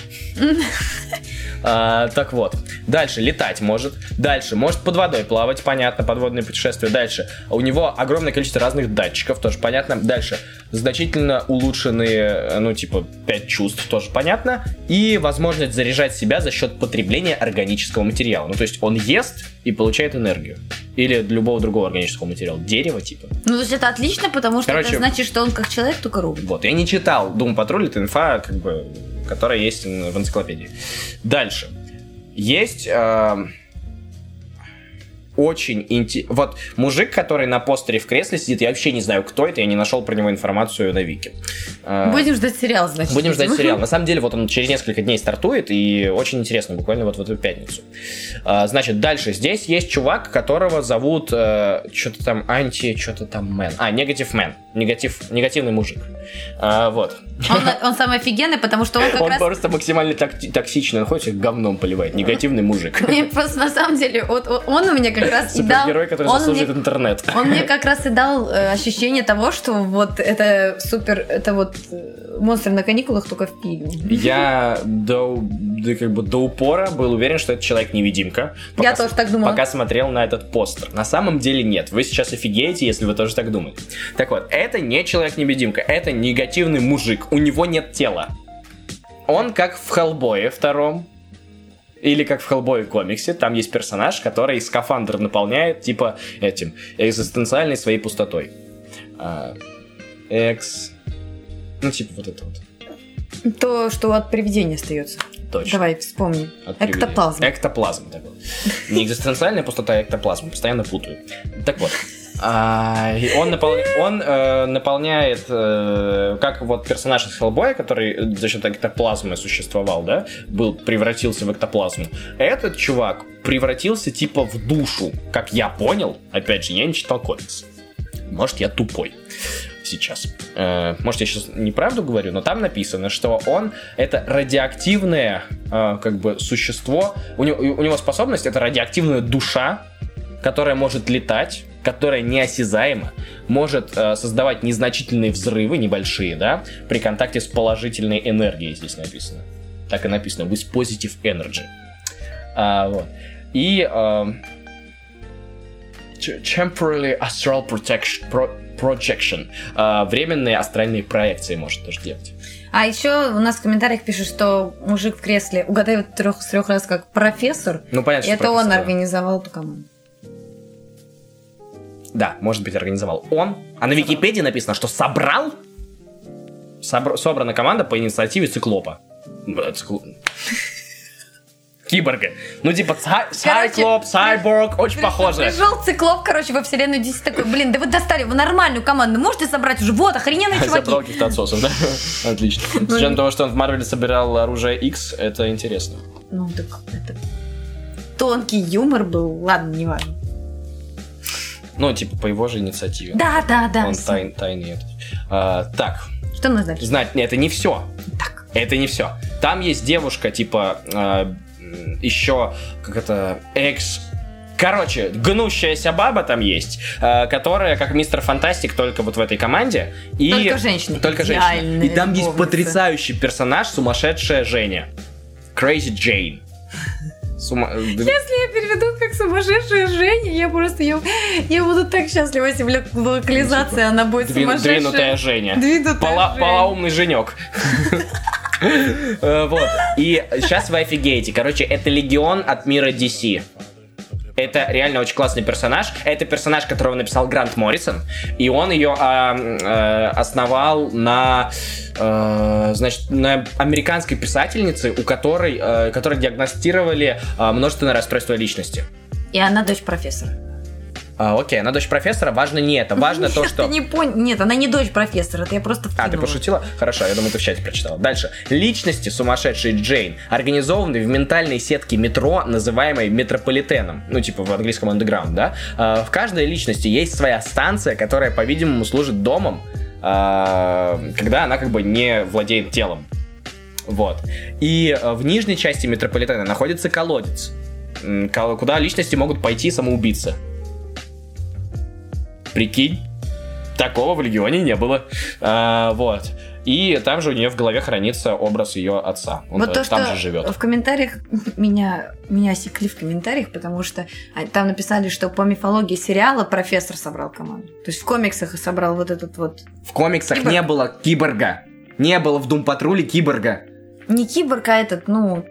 А, так вот. Дальше летать может. Дальше может под водой плавать, понятно, подводные путешествия. Дальше у него огромное количество разных датчиков, тоже понятно. Дальше значительно улучшенные, ну, типа, 5 чувств, тоже понятно. И возможность заряжать себя за счет потребления органического материала. Ну, то есть он ест и получает энергию. Или любого другого органического материала. Дерево, типа. Ну, то есть это отлично, потому что Короче- это значит, что он как человек, только робот. Вот, я не читал Doom Patrol, это инфа, как бы, которая есть в энциклопедии. Дальше. Есть э, очень интересно. Вот мужик, который на постере в кресле сидит, я вообще не знаю, кто это, я не нашел про него информацию на Вики. Э, Будем ждать сериал, значит. Будем ждать сериал. На самом деле, вот он через несколько дней стартует, и очень интересно, буквально вот в эту пятницу. А, значит, дальше. Здесь есть чувак, которого зовут что-то там анти, что-то там мэн. А, негатив мэн. Негатив, негативный мужик. А, вот. Он, он самый офигенный, потому что он как Он раз... просто максимально так- токсичный, он всех говном поливает. Негативный мужик. Просто на самом деле, вот, он у меня как раз и дал... Супергерой, который он заслуживает мне, интернет. он мне как раз и дал э, ощущение того, что вот это супер, это вот э, монстры на каникулах только в фильме. Я до, да как бы до упора был уверен, что это человек-невидимка. Я тоже так думала. Пока смотрел на этот постер. На самом деле нет. Вы сейчас офигеете, если вы тоже так думаете. Так вот, это не человек-невидимка, это негативный мужик. У него нет тела. Он как в Хеллбое втором, или как в Хеллбое комиксе, там есть персонаж, который скафандр наполняет, типа, этим, экзистенциальной своей пустотой. А, экс... Ну, типа вот это вот. То, что от привидения остается. Точно. Давай, вспомни. От привидения. Эктоплазм. Эктоплазм, так вот. Не экзистенциальная пустота, а эктоплазм. Постоянно путаю. Так вот. А, он, напол- он э, наполняет, э, как вот персонаж из Хеллбоя, который за счет эктоплазмы существовал, да, был, превратился в эктоплазму. Этот чувак превратился типа в душу, как я понял. Опять же, я не читал комикс. Может, я тупой сейчас. Э, может, я сейчас неправду говорю, но там написано, что он это радиоактивное э, как бы существо. У него, у него способность это радиоактивная душа, которая может летать, которая неосязаема, может э, создавать незначительные взрывы, небольшие, да, при контакте с положительной энергией, здесь написано. Так и написано, with positive energy. А, вот. И э, Temporary Astral Protection, Pro- Projection. А, временные астральные проекции может тоже делать. А еще у нас в комментариях пишут, что мужик в кресле угадает трех, с трех раз как профессор. Ну, понятно, что Это он профессор, да. организовал эту команду. Да, может быть, организовал он. А на Википедии написано, что собрал? Собр- собрана команда по инициативе Циклопа. Циклоп. Киборга. Ну, типа, Цай- Сайклоп, Сайборг, очень похоже. Пришел циклоп, короче, во вселенную 10 такой, блин, да вы достали, вы нормальную команду можете собрать уже? Вот, охрененные Собрал чуваки. каких-то отсосов, да? Отлично. С учетом того, что он в Марвеле собирал оружие X, это интересно. Ну, так это... Тонкий юмор был, ладно, не важно. Ну, типа, по его же инициативе. Да, да, да. Он тайн- тайный. А, так, Что дальше? знать, нет, это не все. Так. Это не все. Там есть девушка, типа, а, еще, как это, экс... Короче, гнущаяся баба там есть, а, которая, как мистер Фантастик, только вот в этой команде. И... Только женщины. Только. Идеальные И там есть любовницы. потрясающий персонаж, сумасшедшая Женя. Crazy Jane. Сума- Если я переведу как сумасшедшая Женя, я просто я, я буду так счастлива, если бля, локализация, она будет Двин- сумасшедшая. Двинутая Женя. Двинутая Пола- Женя. полоумный женек. Э, Вот. И сейчас вы офигеете. Короче, это легион от мира DC. Это реально очень классный персонаж. Это персонаж, которого написал Грант Моррисон. И он ее а, э, основал на, э, значит, на американской писательнице, у которой, э, которой диагностировали э, множественное расстройство личности. И она дочь профессора. А, окей, она дочь профессора. Важно не это. Важно то, Нет, что... ты не понял. Нет, она не дочь профессора, это я просто А, ты вкинула. пошутила? Хорошо, я думаю, ты в чате прочитала. Дальше. Личности сумасшедшей Джейн организованы в ментальной сетке метро, называемой метрополитеном. Ну, типа в английском underground, да? А, В каждой личности есть своя станция, которая, по-видимому, служит домом, а, когда она как бы не владеет телом. Вот. И а, в нижней части метрополитена находится колодец, куда личности могут пойти самоубиться. Прикинь, такого в Легионе не было. А, вот. И там же у нее в голове хранится образ ее отца. Он вот то, там что же живет. в комментариях меня, меня осекли в комментариях, потому что а, там написали, что по мифологии сериала профессор собрал команду. То есть в комиксах собрал вот этот вот... В комиксах Киборг. не было киборга. Не было в Дум Патруле киборга. Не киборг, а этот, ну,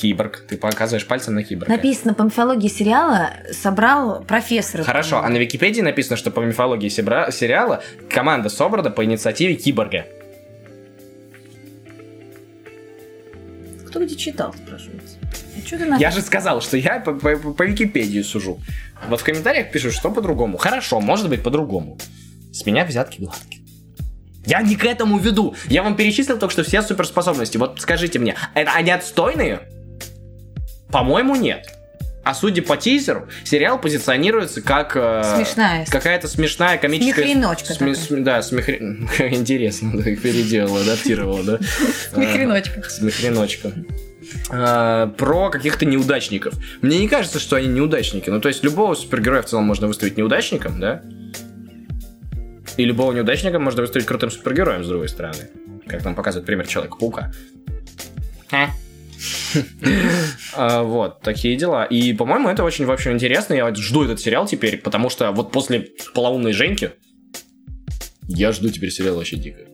Киборг. Ты показываешь пальцем на киборга. написано по мифологии сериала собрал профессор. Хорошо, а на Википедии написано, что по мифологии себра- сериала команда собрана по инициативе киборга. Кто где читал, спрашивается? А что ты на... Я же сказал, что я по, по- по Википедии сужу. Вот в комментариях пишут, что по-другому. Хорошо, может быть по-другому. С меня взятки гладкие. Я не к этому веду. Я вам перечислил только что все суперспособности. Вот скажите мне, это они отстойные? По-моему, нет. А судя по тизеру, сериал позиционируется как... э, Смешная. Какая-то смешная комическая... Смехреночка сме- такая. см- Да, смехрен... Интересно, да, переделала, адаптировала, да? Смехреночка. Смехреночка. А, Про каких-то неудачников. Мне не кажется, что они неудачники. Ну, то есть, любого супергероя в целом можно выставить неудачником, да? И любого неудачника можно выставить крутым супергероем, с другой стороны. Как нам показывает пример Человека-паука. А, Вот, такие дела. И, по-моему, это очень, в общем, интересно. Я жду этот сериал теперь, потому что вот после полоумной Женьки я жду теперь сериал вообще дико.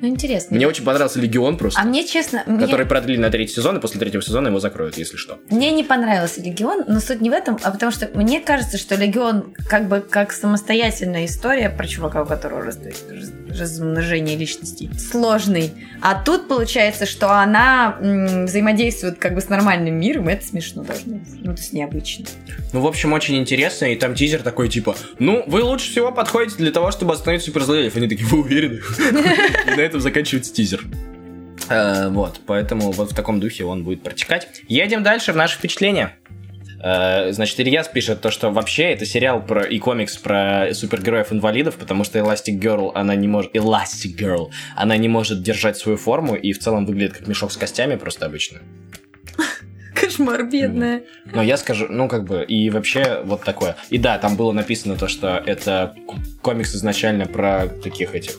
Ну, интересно. Мне очень понравился Легион просто, А мне, честно, мне, который продлили на третий сезон, и после третьего сезона его закроют, если что. мне не понравился Легион, но суть не в этом, а потому что мне кажется, что Легион как бы как самостоятельная история про чувака, у которого раз- раз- размножение личностей сложный. А тут получается, что она м, взаимодействует как бы с нормальным миром, и это смешно должно быть. Ну, то есть необычно. Ну, в общем, очень интересно, и там тизер такой, типа, ну, вы лучше всего подходите для того, чтобы остановить суперзлодеев. Они такие, вы уверены? Этом заканчивается тизер. Э, Вот, поэтому вот в таком духе он будет протекать. Едем дальше в наши впечатления. Э, Значит, Ильяс пишет то, что вообще это сериал про и комикс про супергероев-инвалидов, потому что Elastic Girl, она не может... Elastic Girl, она не может держать свою форму и в целом выглядит как мешок с костями просто обычно. Кошмар, бедная. Но я скажу, ну, как бы, и вообще вот такое. И да, там было написано то, что это комикс изначально про таких этих,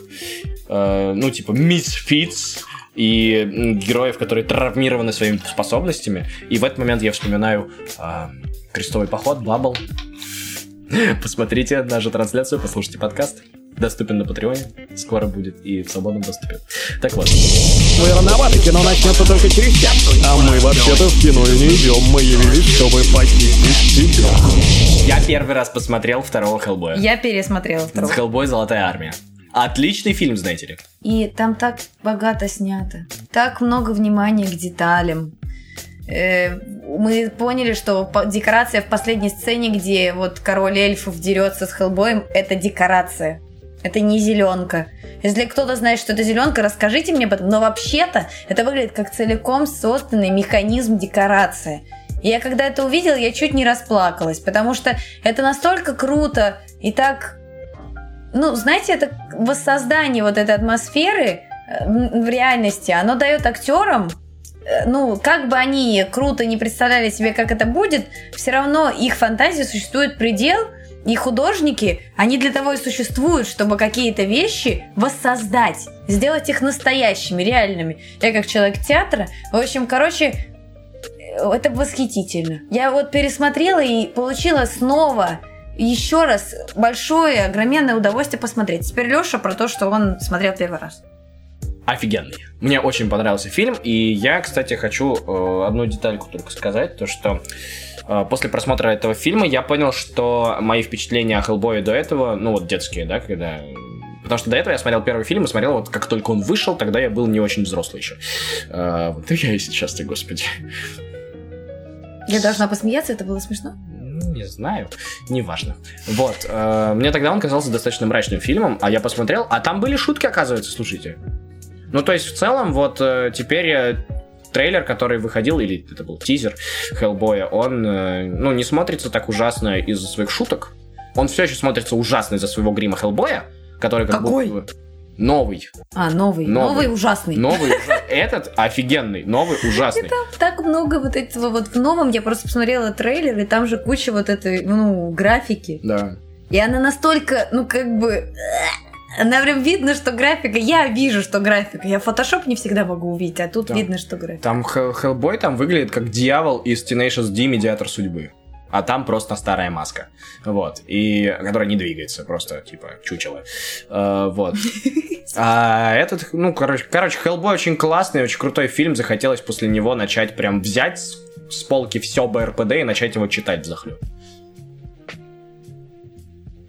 э, ну, типа, misfits, и м, героев, которые травмированы своими способностями. И в этот момент я вспоминаю э, крестовый поход, Бабл. Посмотрите нашу трансляцию, послушайте подкаст. Доступен на Патреоне, скоро будет и в свободном доступе. Так вот, Мы рановато, кино начнется только через час. А мы вообще-то в кино и не идем. Мы явились, чтобы похитить тебя. я первый раз посмотрел второго Хеллбоя. Я пересмотрела второго. Хеллбой Золотая армия. Отличный фильм, знаете ли. И там так богато снято. Так много внимания к деталям. Э, Мы поняли, что декорация в последней сцене, где вот король эльфов дерется с Хеллбоем, это декорация. Это не зеленка. Если кто-то знает, что это зеленка, расскажите мне об этом. Но вообще-то это выглядит как целиком созданный механизм декорации. И я когда это увидела, я чуть не расплакалась, потому что это настолько круто и так ну, знаете, это воссоздание вот этой атмосферы э, в реальности, оно дает актерам, э, ну, как бы они круто не представляли себе, как это будет, все равно их фантазии существует предел, и художники, они для того и существуют, чтобы какие-то вещи воссоздать, сделать их настоящими, реальными. Я как человек театра, в общем, короче, э, это восхитительно. Я вот пересмотрела и получила снова еще раз большое, огроменное удовольствие посмотреть. Теперь Леша про то, что он смотрел первый раз. офигенный. Мне очень понравился фильм, и я, кстати, хочу э, одну детальку только сказать, то что после просмотра этого фильма я понял, что мои впечатления о Хеллбое до этого, ну вот детские, да, когда... Потому что до этого я смотрел первый фильм и смотрел, вот как только он вышел, тогда я был не очень взрослый еще. Э, вот я и сейчас-то, господи. Я должна посмеяться, это было смешно. Ну, Не знаю, неважно. Вот, э, мне тогда он казался достаточно мрачным фильмом, а я посмотрел, а там были шутки, оказывается, слушайте. Ну, то есть, в целом, вот э, теперь трейлер, который выходил, или это был тизер Хеллбоя, он, э, ну, не смотрится так ужасно из-за своих шуток. Он все еще смотрится ужасно из-за своего грима Хеллбоя, который как Какой? будто бы- Новый. А, новый. Новый. Новый, ужасный. Новый. ужа- Этот офигенный. Новый ужасный. Так много вот этого вот в новом. Я просто посмотрела трейлер, и там же куча вот этой, ну, графики. Да. И она настолько, ну, как бы... Она прям видно, что графика. Я вижу, что графика. Я фотошоп не всегда могу увидеть, а тут Да. видно, что графика. Там Хел- Хеллбой там выглядит как дьявол из Tenacious D, медиатор судьбы. А там просто старая маска. Вот. И которая не двигается, просто типа чучело. Э, вот. А этот, ну, короче, короче, Хеллбой очень классный, очень крутой фильм. Захотелось после него начать прям взять с, с полки все БРПД и начать его читать захлеб.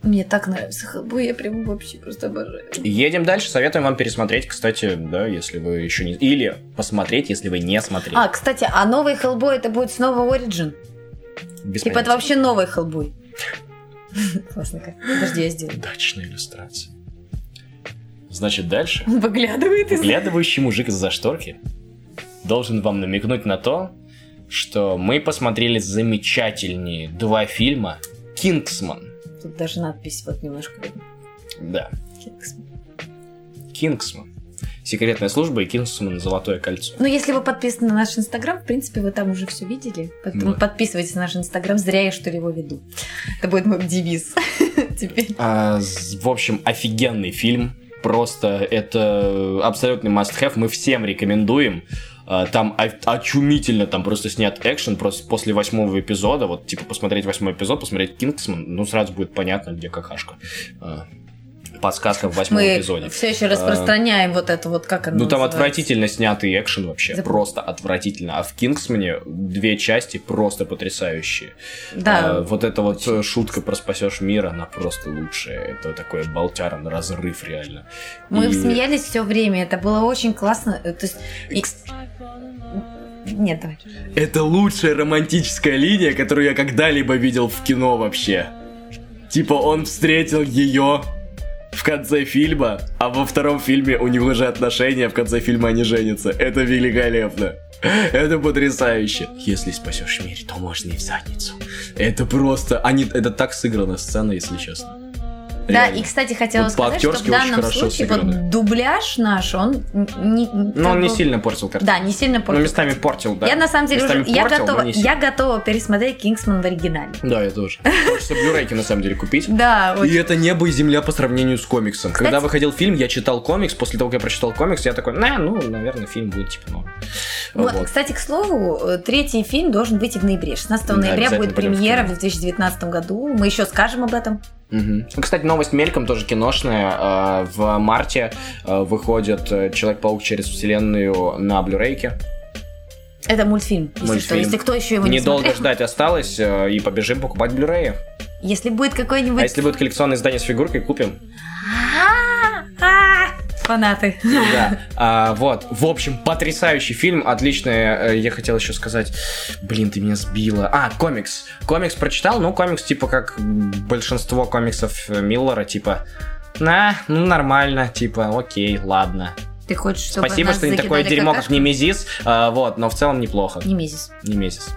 Мне так нравится Хеллбой, я прям вообще просто обожаю. Едем дальше. Советуем вам пересмотреть, кстати, да, если вы еще не... Или посмотреть, если вы не смотрели. А, кстати, а новый Хеллбой это будет снова Origin? Без Типа это вообще новый Хеллбой. Классно как. Подожди, я сделаю. Удачная иллюстрация. Значит, дальше. Выглядывает из... Выглядывающий мужик из-за шторки должен вам намекнуть на то, что мы посмотрели замечательные два фильма «Кингсман». Тут даже надпись вот немножко видно. Да, «Кингсман». Секретная служба и «Кингсман. Золотое кольцо». Ну, если вы подписаны на наш инстаграм, в принципе, вы там уже все видели. Поэтому Вот. подписывайтесь на наш инстаграм. Зря я, что ли, его веду. Это будет мой девиз. Теперь. А, в общем, офигенный фильм. Просто это абсолютный must-have. Мы всем рекомендуем. А, Там очумительно, там просто снят экшен просто после восьмого эпизода. Вот, типа, посмотреть восьмой эпизод, посмотреть Кингсман, ну, сразу будет понятно, где какашка. Подсказка в восьмом Мы эпизоде. все еще распространяем вот это вот, как оно Ну, там называется? отвратительно снятый экшен вообще. Забыл. Просто отвратительно. А в Кингсмане две части просто потрясающие. Да. А, вот эта вот э, шутка про спасешь мир, она просто лучшая. Это такой болтяра на разрыв реально. Мы И- смеялись все время, это было очень классно. э, То есть... и- Нет, давай. Это лучшая романтическая линия, которую я когда-либо видел в кино вообще. Типа он встретил ее в конце фильма, а во втором фильме у них уже отношения, в конце фильма они женятся. Это великолепно. Это потрясающе. Если спасешь мир, то можно и в задницу. Это просто... Они... Это так сыграна сцена, если честно. Да, Реально. и, кстати, хотела Вот сказать, что в данном случае вот дубляж наш, он не... Но он не сильно портил картину. Да, не сильно Ну, портил. местами портил, да. Я на самом деле Местами уже... Я портил, но готова, я готова пересмотреть Кингсман в оригинале. Да, я тоже. Хочется блюрейки на самом деле купить. Да, И это небо и земля по сравнению с комиксом. Когда выходил фильм, я читал комикс. После того, как я прочитал комикс, я такой, на, ну, наверное, фильм будет типа ну. Вот, Вот. Кстати, к слову, э, третий фильм должен выйти в ноябре. 16 Да, ноября будет премьера в 2019 году. Мы еще скажем об этом. Ну, Кстати, новость мельком тоже киношная. Э, В марте э, выходит э, Человек-паук через вселенную на блюрейке. Это мультфильм, если Мультфильм. что. Если кто еще его не Недолго смотрел. ждать осталось, и побежим покупать блюреи. Если будет какой-нибудь... А если будет коллекционное издание с фигуркой, купим. Фанаты. Да. А, вот. В общем, потрясающий фильм. Отличный. э, Я хотел еще сказать. Блин, ты меня сбила. А, комикс. Комикс прочитал. Ну, комикс, типа, как большинство комиксов э, Миллера, типа. На, ну нормально, типа, окей, ладно. Ты хочешь, чтобы Спасибо, что не такое дерьмо, как какашку? Немезис. А, вот, но в целом неплохо. Немезис. Немезис.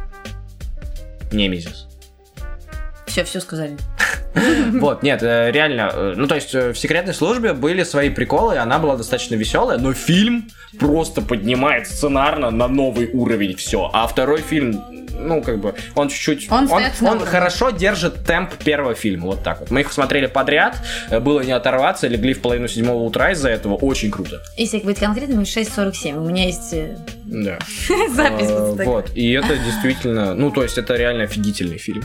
Немезис. Все, все сказали. Вот, нет, э, реально, э, ну то есть э, в секретной службе были свои приколы, она была достаточно веселая, но фильм просто поднимает сценарно на новый уровень все. А второй фильм, ну как бы, он чуть-чуть, Он он, он хорошо держит темп первого фильма, вот так вот. Мы их смотрели подряд, было не оторваться, легли в половину седьмого утра из-за этого, очень круто. Если быть конкретным, 6.47. У меня есть Да. запись. Вот, и это действительно, ну то есть это реально офигительный фильм.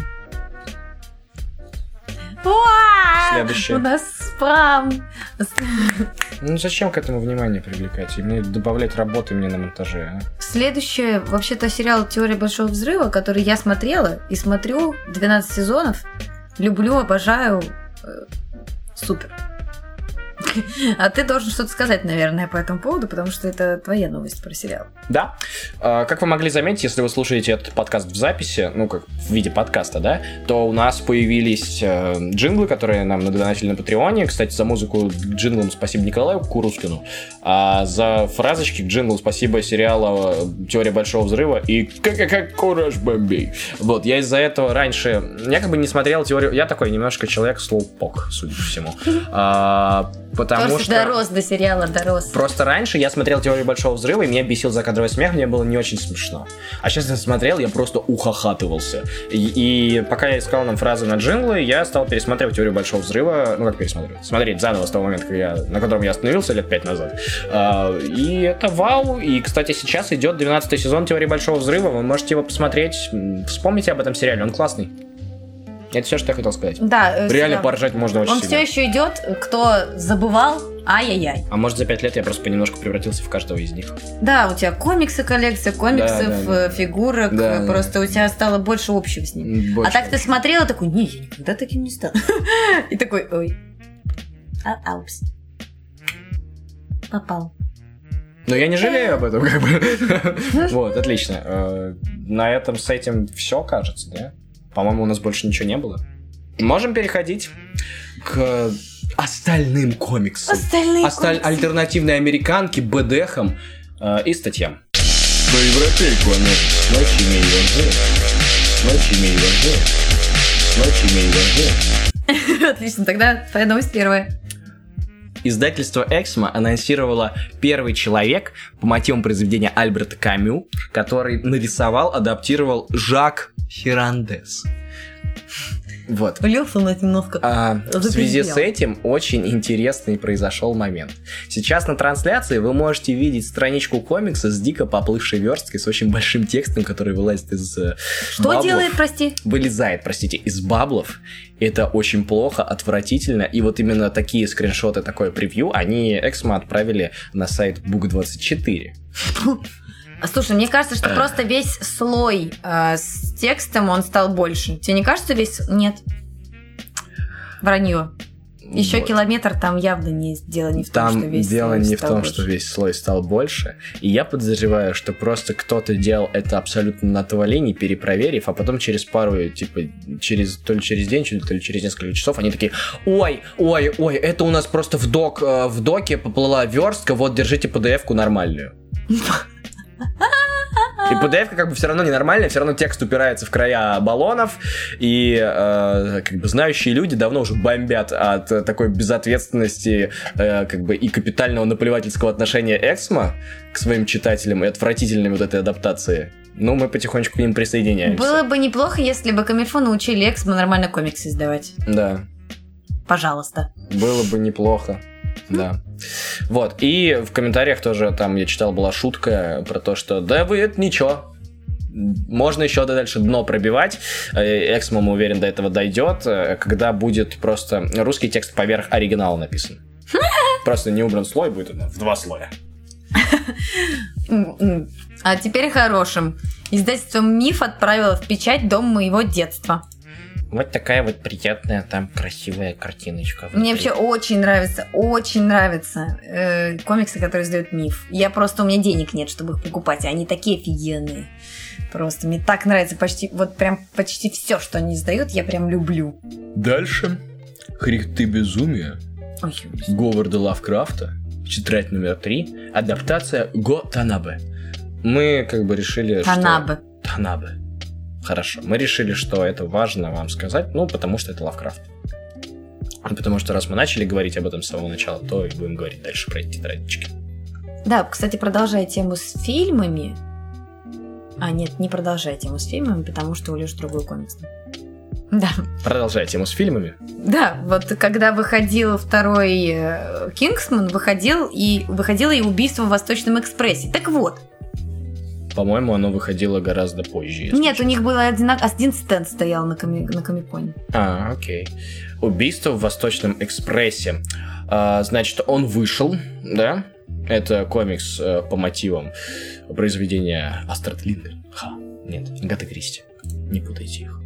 Следующее. У нас спам. Ну зачем к этому внимание привлекать? И мне добавлять работы мне на монтаже, а? Следующее, вообще-то, сериал «Теория большого взрыва», который я смотрела и смотрю 12 сезонов. Люблю, обожаю. Э, Супер. А ты должен что-то сказать, наверное, по этому поводу, потому что это твоя новость про сериал. Да. А, Как вы могли заметить, если вы слушаете этот подкаст в записи, ну, как в виде подкаста, да, то у нас появились э, джинглы, которые нам надонатили на Патреоне. Кстати, за музыку к джинглам спасибо Николаю Курускину. А за фразочки к спасибо сериала «Теория большого взрыва» и «Как кураж бомбей». Вот, я из-за этого раньше... Я как бы не смотрел теорию... Я такой немножко человек слоупок, судя по всему. Потому Просто что... дорос до сериала, дорос. Просто раньше я смотрел «Теорию большого взрыва», и меня бесил закадровый смех, мне было не очень смешно. А сейчас я смотрел, я просто ухахатывался. И, и пока я искал нам фразы на джинглы, я стал пересматривать «Теорию большого взрыва», ну как пересматривать, смотреть заново с того момента, как я, на котором я остановился лет пять назад. А, и это вау. И, кстати, сейчас идет 12 сезон «Теории большого взрыва», вы можете его посмотреть. Вспомните об этом сериале, он классный. Это все, что я хотел сказать. Да, э, Реально да. поржать можно очень Он сильно. все еще идет, кто забывал, ай-яй-яй. А может за пять лет я просто понемножку превратился в каждого из них. Да, у тебя комиксы коллекция, комиксов, Да, да, да. э, фигурок, Да, э, да. просто у тебя стало больше общего с ним. Больше а так ты смотрела такой, не, я никогда таким не стану. И такой, ой, а, аупс. Попал. Но я не жалею об этом, как бы. Вот, отлично. На этом с этим все, кажется, да? По-моему, у нас больше ничего не было. Можем переходить к остальным комиксам. Остальные Осталь- комиксы. Альтернативной американки, БДХам э, и статьям. Про европейку она ночи имею Ночи имею Ночи имею Отлично, тогда твоя новость первая. Издательство Эксмо анонсировало первый человек по мотивам произведения Альберта Камю, который нарисовал, адаптировал Жак Хирандес. Вот. Влился на немножко. А, в связи с этим очень интересный произошел момент. Сейчас на трансляции вы можете видеть страничку комикса с дико поплывшей версткой, с очень большим текстом, который вылазит из э, Что баблов. делает, прости? Вылезает, простите, из баблов. Это очень плохо, отвратительно. И вот именно такие скриншоты, такое превью, они Эксмо отправили на сайт Book24. Слушай, мне кажется, что просто весь слой э, с текстом он стал больше. Тебе не кажется весь? Нет. Вранье. Еще Вот. километр там явно не дело не в том, Там что весь дело слой не в том, больше. что весь слой стал больше. И я подозреваю, что просто кто-то делал это абсолютно на не перепроверив, а потом через пару, типа, через то ли через день, то ли через несколько часов, они такие, ой, ой, ой, это у нас просто в, док, э, в доке поплыла верстка, вот, держите PDF-ку нормальную. И PDF как бы все равно ненормальная, все равно текст упирается в края баллонов, и э, как бы знающие люди давно уже бомбят от такой безответственности э, как бы и капитального наплевательского отношения Эксмо к своим читателям и отвратительной вот этой адаптации. Ну, мы потихонечку к ним присоединяемся. Было бы неплохо, если бы Камильфо научили Эксмо нормально комиксы издавать. Да, Пожалуйста. было бы неплохо. Да. Вот, и в комментариях тоже там я читал, была шутка про то, что да вы это ничего, можно еще дальше дно пробивать. Э, Эксмо, мы уверен, до этого дойдет, э, когда будет просто русский текст поверх оригинала написан. Просто не убран слой, будет в два слоя. А теперь хорошим. Издательство «Миф» отправило в печать «Дом моего детства». Вот такая вот приятная там красивая картиночка. Мне вообще очень нравится, очень нравятся э, комиксы, которые издают миф. Я просто, у меня денег нет, чтобы их покупать, они такие офигенные. Просто мне так нравится почти, вот прям почти все, что они издают, я прям люблю. Дальше. Хрихты безумия. Ой, Говарда Лавкрафта, тетрадь номер три, адаптация Го Танабе. Мы как бы решили, Танабе. что... Танабе. Хорошо. Мы решили, что это важно вам сказать, ну, потому что это Лавкрафт. Потому что раз мы начали говорить об этом с самого начала, то и будем говорить дальше про эти тетрадочки. Да, кстати, продолжая тему с фильмами. А, нет, не продолжая тему с фильмами, потому что у Леши другой комикс. Да, Продолжая тему с фильмами. да, вот когда выходил второй э, Кингсман, выходил и выходило и убийство в Восточном экспрессе. Так вот, По-моему, оно выходило гораздо позже. нет, у честно. них был один, один стенд стоял на, коми, на Комиконе. А, окей. Убийство в Восточном экспрессе. А, значит, он вышел, да? Это комикс э, по мотивам произведения Астрид Линдгрен. Ха, нет, Агаты Кристи. Не путайте их.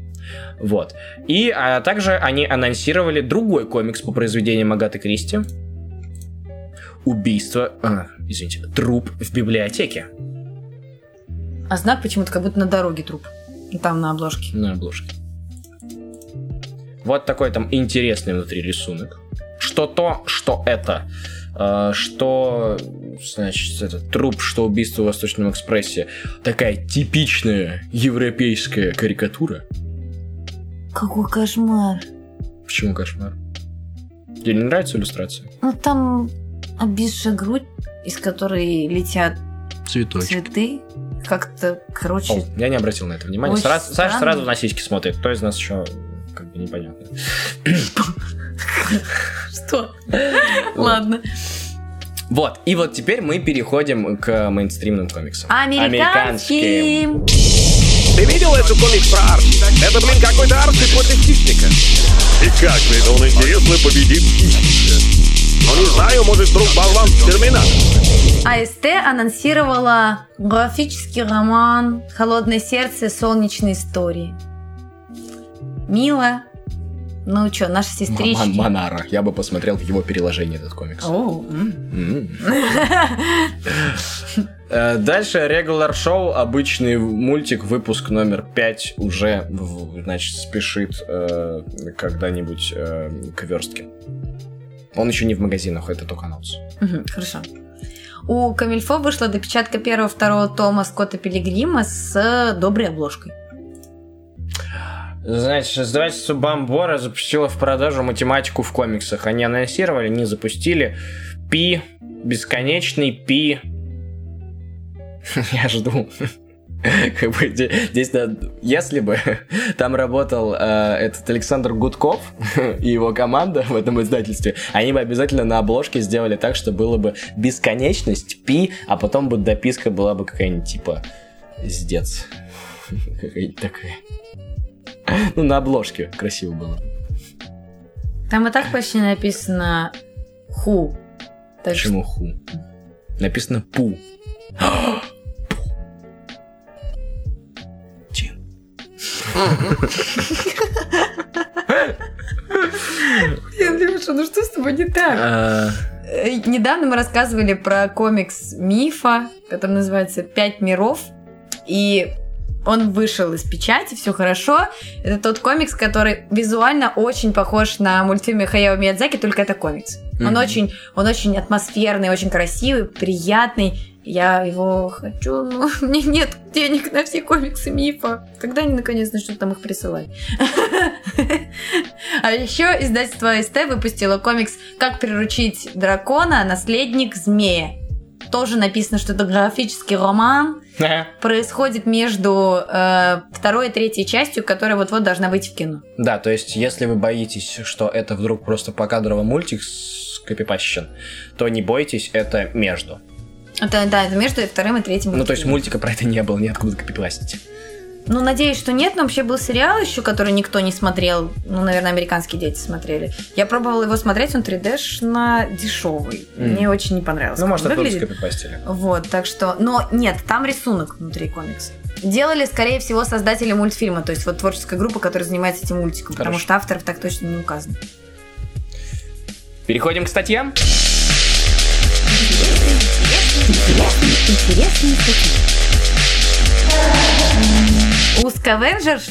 Вот. И а, также они анонсировали другой комикс по произведениям Агаты Кристи. Убийство, а, извините, труп в библиотеке А знак почему-то как будто на дороге труп. Там на обложке. на обложке. Вот такой там интересный внутри рисунок. Что то, что это. Э, Что, значит, это труп, что убийство в Восточном экспрессе. Такая типичная европейская карикатура. Какой кошмар. Почему кошмар? Тебе не нравится иллюстрация? Ну, там обвисшая грудь, из которой летят Цветочек. цветы. Как-то, короче, О, я не обратил на это внимания. Сразу- Саша сразу на сиськи смотрит. Кто из нас еще как бы непонятно. что? Ладно. Вот, и вот теперь мы переходим к мейнстримным комиксам. Американский. Ты видел эту комикс про Арчи? Это, блин, какой-то Арчи против хищника. И как, блин, он интересно победит хищника? Ну, не знаю, может, вдруг болван Терминатор. АСТ анонсировала графический роман «Холодное сердце. Солнечные истории». Мило. Ну что, наши сестрички. Ман- Монара. Я бы посмотрел в его переложении этот комикс. Э, Дальше Regular Show, обычный мультик, выпуск номер 5 уже, значит, спешит э, когда-нибудь э, к верстке. Он еще не в магазинах, это только анонс. Хорошо. У Камильфо вышла допечатка первого-второго тома Скотта Пилигрима с доброй обложкой. Значит, издательство Бамбора запустило в продажу математику в комиксах. Они анонсировали, не запустили. Пи, бесконечный Пи. Я жду. Как бы де- здесь, да, если бы там работал э, этот Александр Гудков и его команда в этом издательстве, они бы обязательно на обложке сделали так, что было бы бесконечность, пи, а потом бы дописка была бы какая-нибудь типа «Сдец». Какая-нибудь такая. Ну, на обложке красиво было. Там и так почти написано «ху». Так что- Почему ху? Написано пу. Андрюша, ну что с тобой не так? А, Э, Недавно мы рассказывали про комикс Мифа, который называется «Пять миров». И он вышел из печати, все хорошо. Это тот комикс, который визуально очень похож на мультфильм Хаяо Миядзаки, только это комикс. Он Мгм. очень, он очень атмосферный, очень красивый, приятный. Я его хочу, но мне нет денег на все комиксы Мифа. Когда они наконец начнут там их присылать? А еще издательство АСТ выпустило комикс «Как приручить дракона. Наследник змея». Тоже написано, что это графический роман. Происходит между э, второй и третьей частью, которая вот-вот должна выйти в кино. Да, то есть, если вы боитесь, что это вдруг просто покадровый мультик скопипащен, то не бойтесь, это между. Это, да, это между вторым и третьим. Ну, то есть, мультика про это не было, ниоткуда копипастить. Ну, надеюсь, что нет, но вообще был сериал еще, который никто не смотрел. Ну, наверное, американские дети смотрели. Я пробовала его смотреть, он 3D-шно дешевый. Мгм. Мне очень не понравилось. Ну, может, оттуда скопипастили. Вот, так что... Но нет, там рисунок внутри комикса. Делали, скорее всего, создатели мультфильма, то есть вот творческая группа, которая занимается этим мультиком, потому Хорошо. что авторов так точно не указано. Переходим к статьям. Интересные статьи. У Scavengers...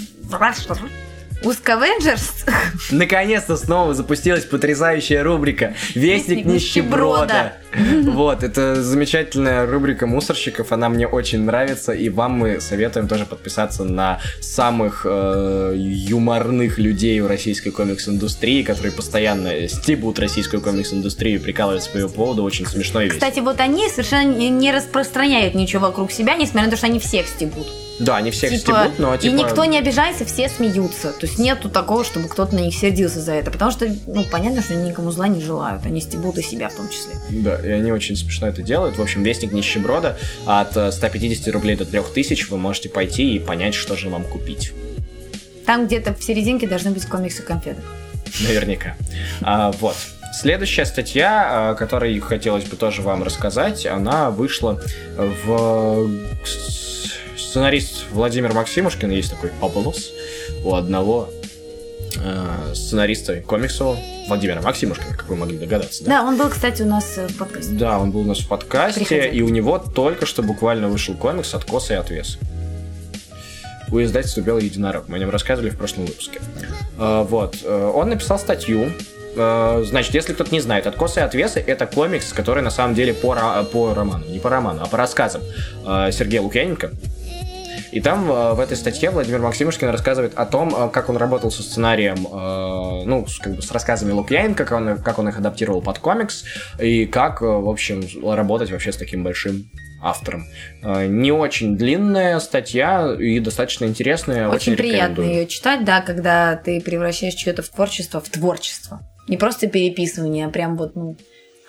У Scavengers Наконец-то снова запустилась потрясающая рубрика «Вестник нищеброда». Вот, это замечательная рубрика мусорщиков, она мне очень нравится, и вам мы советуем тоже подписаться на самых э, юморных людей в российской комикс-индустрии, которые постоянно стебут российскую комикс-индустрию и прикалываются по ее поводу, очень смешно и весело. Кстати, вот они совершенно не распространяют ничего вокруг себя, несмотря на то, что они всех стебут. Да, они всех Типа, стебут, но типа... И никто не обижается, все смеются. То есть нету такого, чтобы кто-то на них сердился за это. Потому что, ну, понятно, что они никому зла не желают. Они стебут и себя в том числе. Да, и они очень смешно это делают. В общем, Вестник нищеброда от э, 150 рублей до 3000 вы можете пойти и понять, что же вам купить. Там где-то в серединке должны быть комиксы конфеток. Наверняка. А, вот. Следующая статья, о которой хотелось бы тоже вам рассказать, она вышла в... Сценарист Владимир Максимушкин, есть такой Паблос, у одного э, сценариста комиксового Владимира Максимушкина, как вы могли догадаться. Да, он был, кстати, у нас э, в подкасте. Да, он был у нас в подкасте, Приходи. и у него только что буквально вышел комикс «Откос и отвес». У издательства «Белый единорог». Мы о нем рассказывали в прошлом выпуске. А, Вот. э, Он написал статью. Э, Значит, если кто-то не знает, «Откосы и отвесы» — это комикс, который на самом деле по, по роману, не по роману, а по рассказам э, Сергея Лукьяненко. И там э, в этой статье Владимир Максимушкин рассказывает о том, э, как он работал со сценарием, э, ну, с, как бы с рассказами Лукьяненко, как он, как он их адаптировал под комикс, и как, в общем, работать вообще с таким большим автором. Не очень длинная статья и достаточно интересная. Очень, приятно рекомендую. ее читать, да, когда ты превращаешь что-то в творчество в творчество. Не просто переписывание, а прям вот, ну,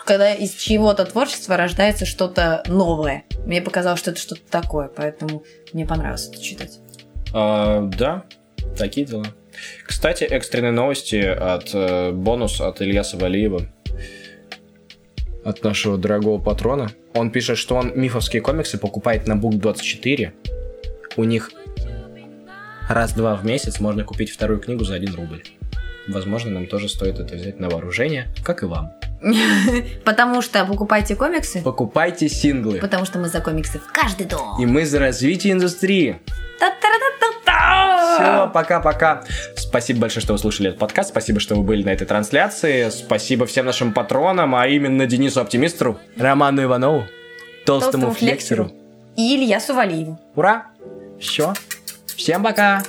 когда из чего-то творчества рождается что-то новое. Мне показалось, что это что-то такое, поэтому мне понравилось это читать. А, да, такие дела. Кстати, экстренные новости от э, бонус от Ильяса Валиева. От нашего дорогого патрона. Он пишет, что он мифовские комиксы покупает на Book24. У них раз-два в месяц можно купить вторую книгу за 1 рубль. Возможно, нам тоже стоит это взять на вооружение, как и вам. Потому что покупайте комиксы, Покупайте синглы. потому что мы за комиксы в каждый дом. И мы за развитие индустрии. Все, пока-пока. Спасибо большое, что вы слушали этот подкаст. Спасибо, что вы были на этой трансляции. Спасибо всем нашим патронам, а именно Денису Оптимистру, Роману Иванову, Толстому, Толстому Флексеру. И Илья Сувалиеву. Ура! Все. Всем пока!